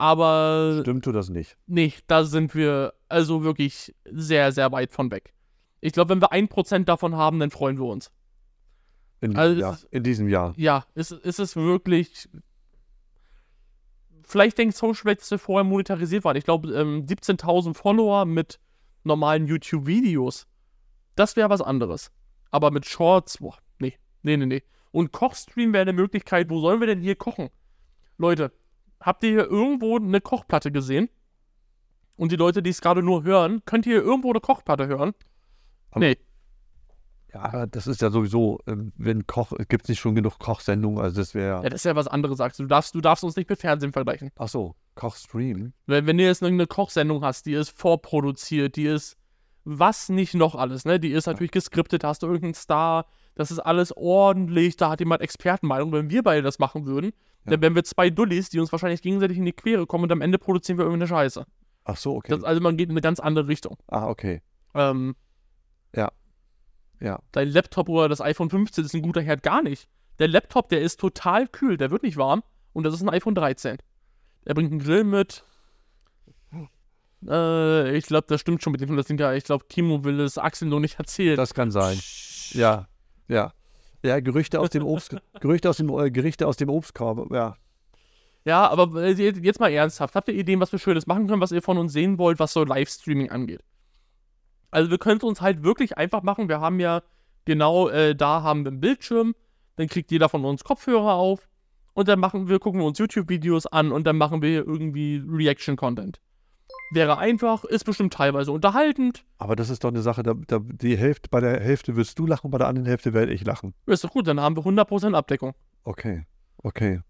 aber Stimmt du das nicht? nee, da sind wir also wirklich sehr, sehr weit von weg. Ich glaube, wenn wir ein Prozent davon haben, dann freuen wir uns. In, Also diesem es Jahr, ist- in diesem Jahr. Ja, ist, ist es wirklich. Vielleicht denkt Social wir vorher monetarisiert waren. Ich glaube, ähm, 17.000 Follower mit normalen YouTube-Videos. Das wäre was anderes. Aber mit Shorts, boah, nee, nee, nee, nee. Und Kochstream wäre eine Möglichkeit. Wo sollen wir denn hier kochen? Leute, habt ihr hier irgendwo eine Kochplatte gesehen? Und die Leute, die es gerade nur hören, könnt ihr hier irgendwo eine Kochplatte hören? Am- nee. Ja, das ist ja sowieso, ähm, wenn Koch, gibt es nicht schon genug Kochsendungen, also das wäre. Ja, das ist ja was anderes, sagst du. Du darfst, du darfst uns nicht mit Fernsehen vergleichen. Ach so, Kochstream. Wenn, wenn du jetzt eine Kochsendung hast, die ist vorproduziert, die ist was nicht noch alles, ne? Die ist natürlich geskriptet, hast du irgendeinen Star, das ist alles ordentlich, da hat jemand Expertenmeinung. Wenn wir beide das machen würden, Ja. dann wären wir zwei Dullis, die uns wahrscheinlich gegenseitig in die Quere kommen und am Ende produzieren wir irgendeine Scheiße. Ach so, okay. Das, also man geht in eine ganz andere Richtung. ah, okay. Ähm, Ja. Ja. Dein Laptop oder das iPhone 15 ist ein guter Herd gar nicht. Der Laptop, der ist total kühl, der wird nicht warm und das ist ein iPhone 13. Der bringt einen Grill mit. Äh, ich glaube, das stimmt schon mit dem das Ding da. Ich glaube, Kimo will es Axel nur nicht erzählen. Das kann sein. Ja, ja. Ja, Gerüchte aus dem Obst, [laughs] Gerüchte aus dem, äh, Gerichte aus dem Obstkorb, ja. Ja, aber äh, jetzt mal ernsthaft. Habt ihr Ideen, was wir Schönes machen können, was ihr von uns sehen wollt, was so Livestreaming angeht? Also wir können es uns halt wirklich einfach machen. Wir haben ja genau äh, da haben wir einen Bildschirm, dann kriegt jeder von uns Kopfhörer auf und dann machen wir, gucken wir uns YouTube-Videos an und dann machen wir hier irgendwie Reaction-Content. Wäre einfach, ist bestimmt teilweise unterhaltend. Aber das ist doch eine Sache, da, da, die Hälfte, bei der Hälfte wirst du lachen, bei der anderen Hälfte werde ich lachen. Ist doch gut, dann haben wir 100% Abdeckung. Okay, okay.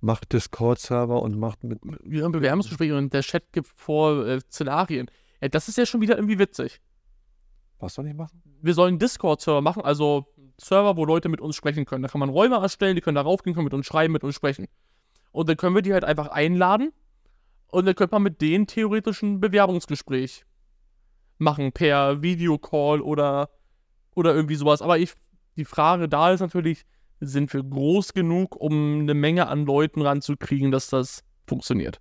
Macht Discord-Server und macht mit. Wir haben Bewerbungsgespräche und der Chat gibt vor äh, Szenarien. Ja, das ist ja schon wieder irgendwie witzig. Was soll ich machen? wir sollen einen Discord-Server machen, also Server, wo Leute mit uns sprechen können. Da kann man Räume erstellen, die können da raufgehen, können mit uns schreiben, mit uns sprechen. Und dann können wir die halt einfach einladen und dann könnte man mit denen theoretisch ein Bewerbungsgespräch machen per Videocall oder, oder irgendwie sowas. Aber ich, die Frage da ist natürlich, sind wir groß genug, um eine Menge an Leuten ranzukriegen, dass das funktioniert.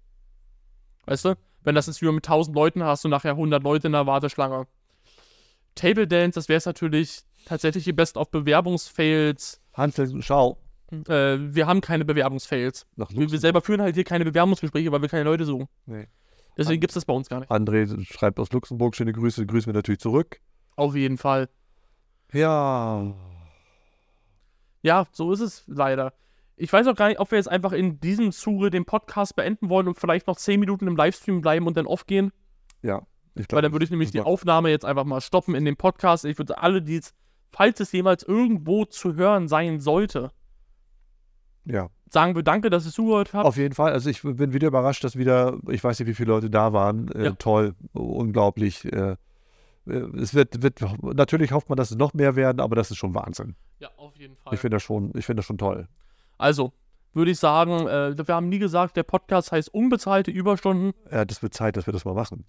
Weißt du? Wenn das jetzt wieder mit 1000 Leuten hast du nachher 100 Leute in der Warteschlange. Table Dance, das wäre es natürlich tatsächlich die Best auf Bewerbungsfails. Hansel, schau. Äh, wir haben keine Bewerbungsfails. Wir, wir selber führen halt hier keine Bewerbungsgespräche, weil wir keine Leute suchen. Nee. Deswegen gibt es das bei uns gar nicht. André schreibt aus Luxemburg, schöne Grüße, grüßen wir natürlich zurück. Auf jeden Fall. Ja, Ja, so ist es leider. Ich weiß auch gar nicht, ob wir jetzt einfach in diesem Zuge den Podcast beenden wollen und vielleicht noch 10 Minuten im Livestream bleiben und dann off gehen. ja. Ich Weil dann würde ich nämlich die Aufnahme jetzt einfach mal stoppen in dem Podcast. Ich würde alle, die falls es jemals irgendwo zu hören sein sollte, Ja, sagen wir danke, dass ihr zugehört habt. auf jeden Fall. Also ich bin wieder überrascht, dass wieder, ich weiß nicht, wie viele Leute da waren. Äh, Ja. Toll, unglaublich. Äh, äh, es wird, wird, natürlich hofft man, dass es noch mehr werden, aber das ist schon Wahnsinn. Ja, auf jeden Fall. Ich finde das schon, ich finde das schon toll. Also, würde ich sagen, äh, wir haben nie gesagt, der Podcast heißt unbezahlte Überstunden. Ja, das wird Zeit, dass wir das mal machen.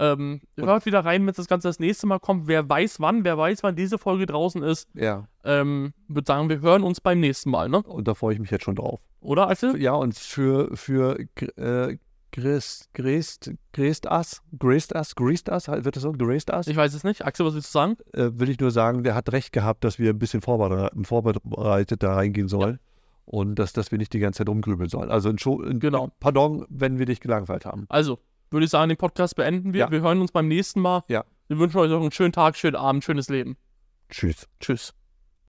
Ähm, hört wieder rein, wenn das Ganze das nächste Mal kommt. Wer weiß wann, wer weiß, wann diese Folge draußen ist. Ja. Ähm, würde sagen, wir hören uns beim nächsten Mal, ne? Und da freue ich mich jetzt schon drauf. Oder, Axel? Ja, und für, für äh, Grist, Grist, Grist Us, Grist Us, Grist Us, wird das so? Grist Us? Ich weiß es nicht. Axel, was willst du sagen? äh, will ich nur sagen, der hat recht gehabt, dass wir ein bisschen vorbere vorbereitet da reingehen sollen. Und dass, dass wir nicht die ganze Zeit rumgrübeln sollen. Also, Entschu- Genau. pardon, wenn wir dich gelangweilt haben. Also, würde ich sagen, den Podcast beenden wir. Ja. Wir hören uns beim nächsten Mal. Ja. Wir wünschen euch noch einen schönen Tag, schönen Abend, schönes Leben. Tschüss. Tschüss.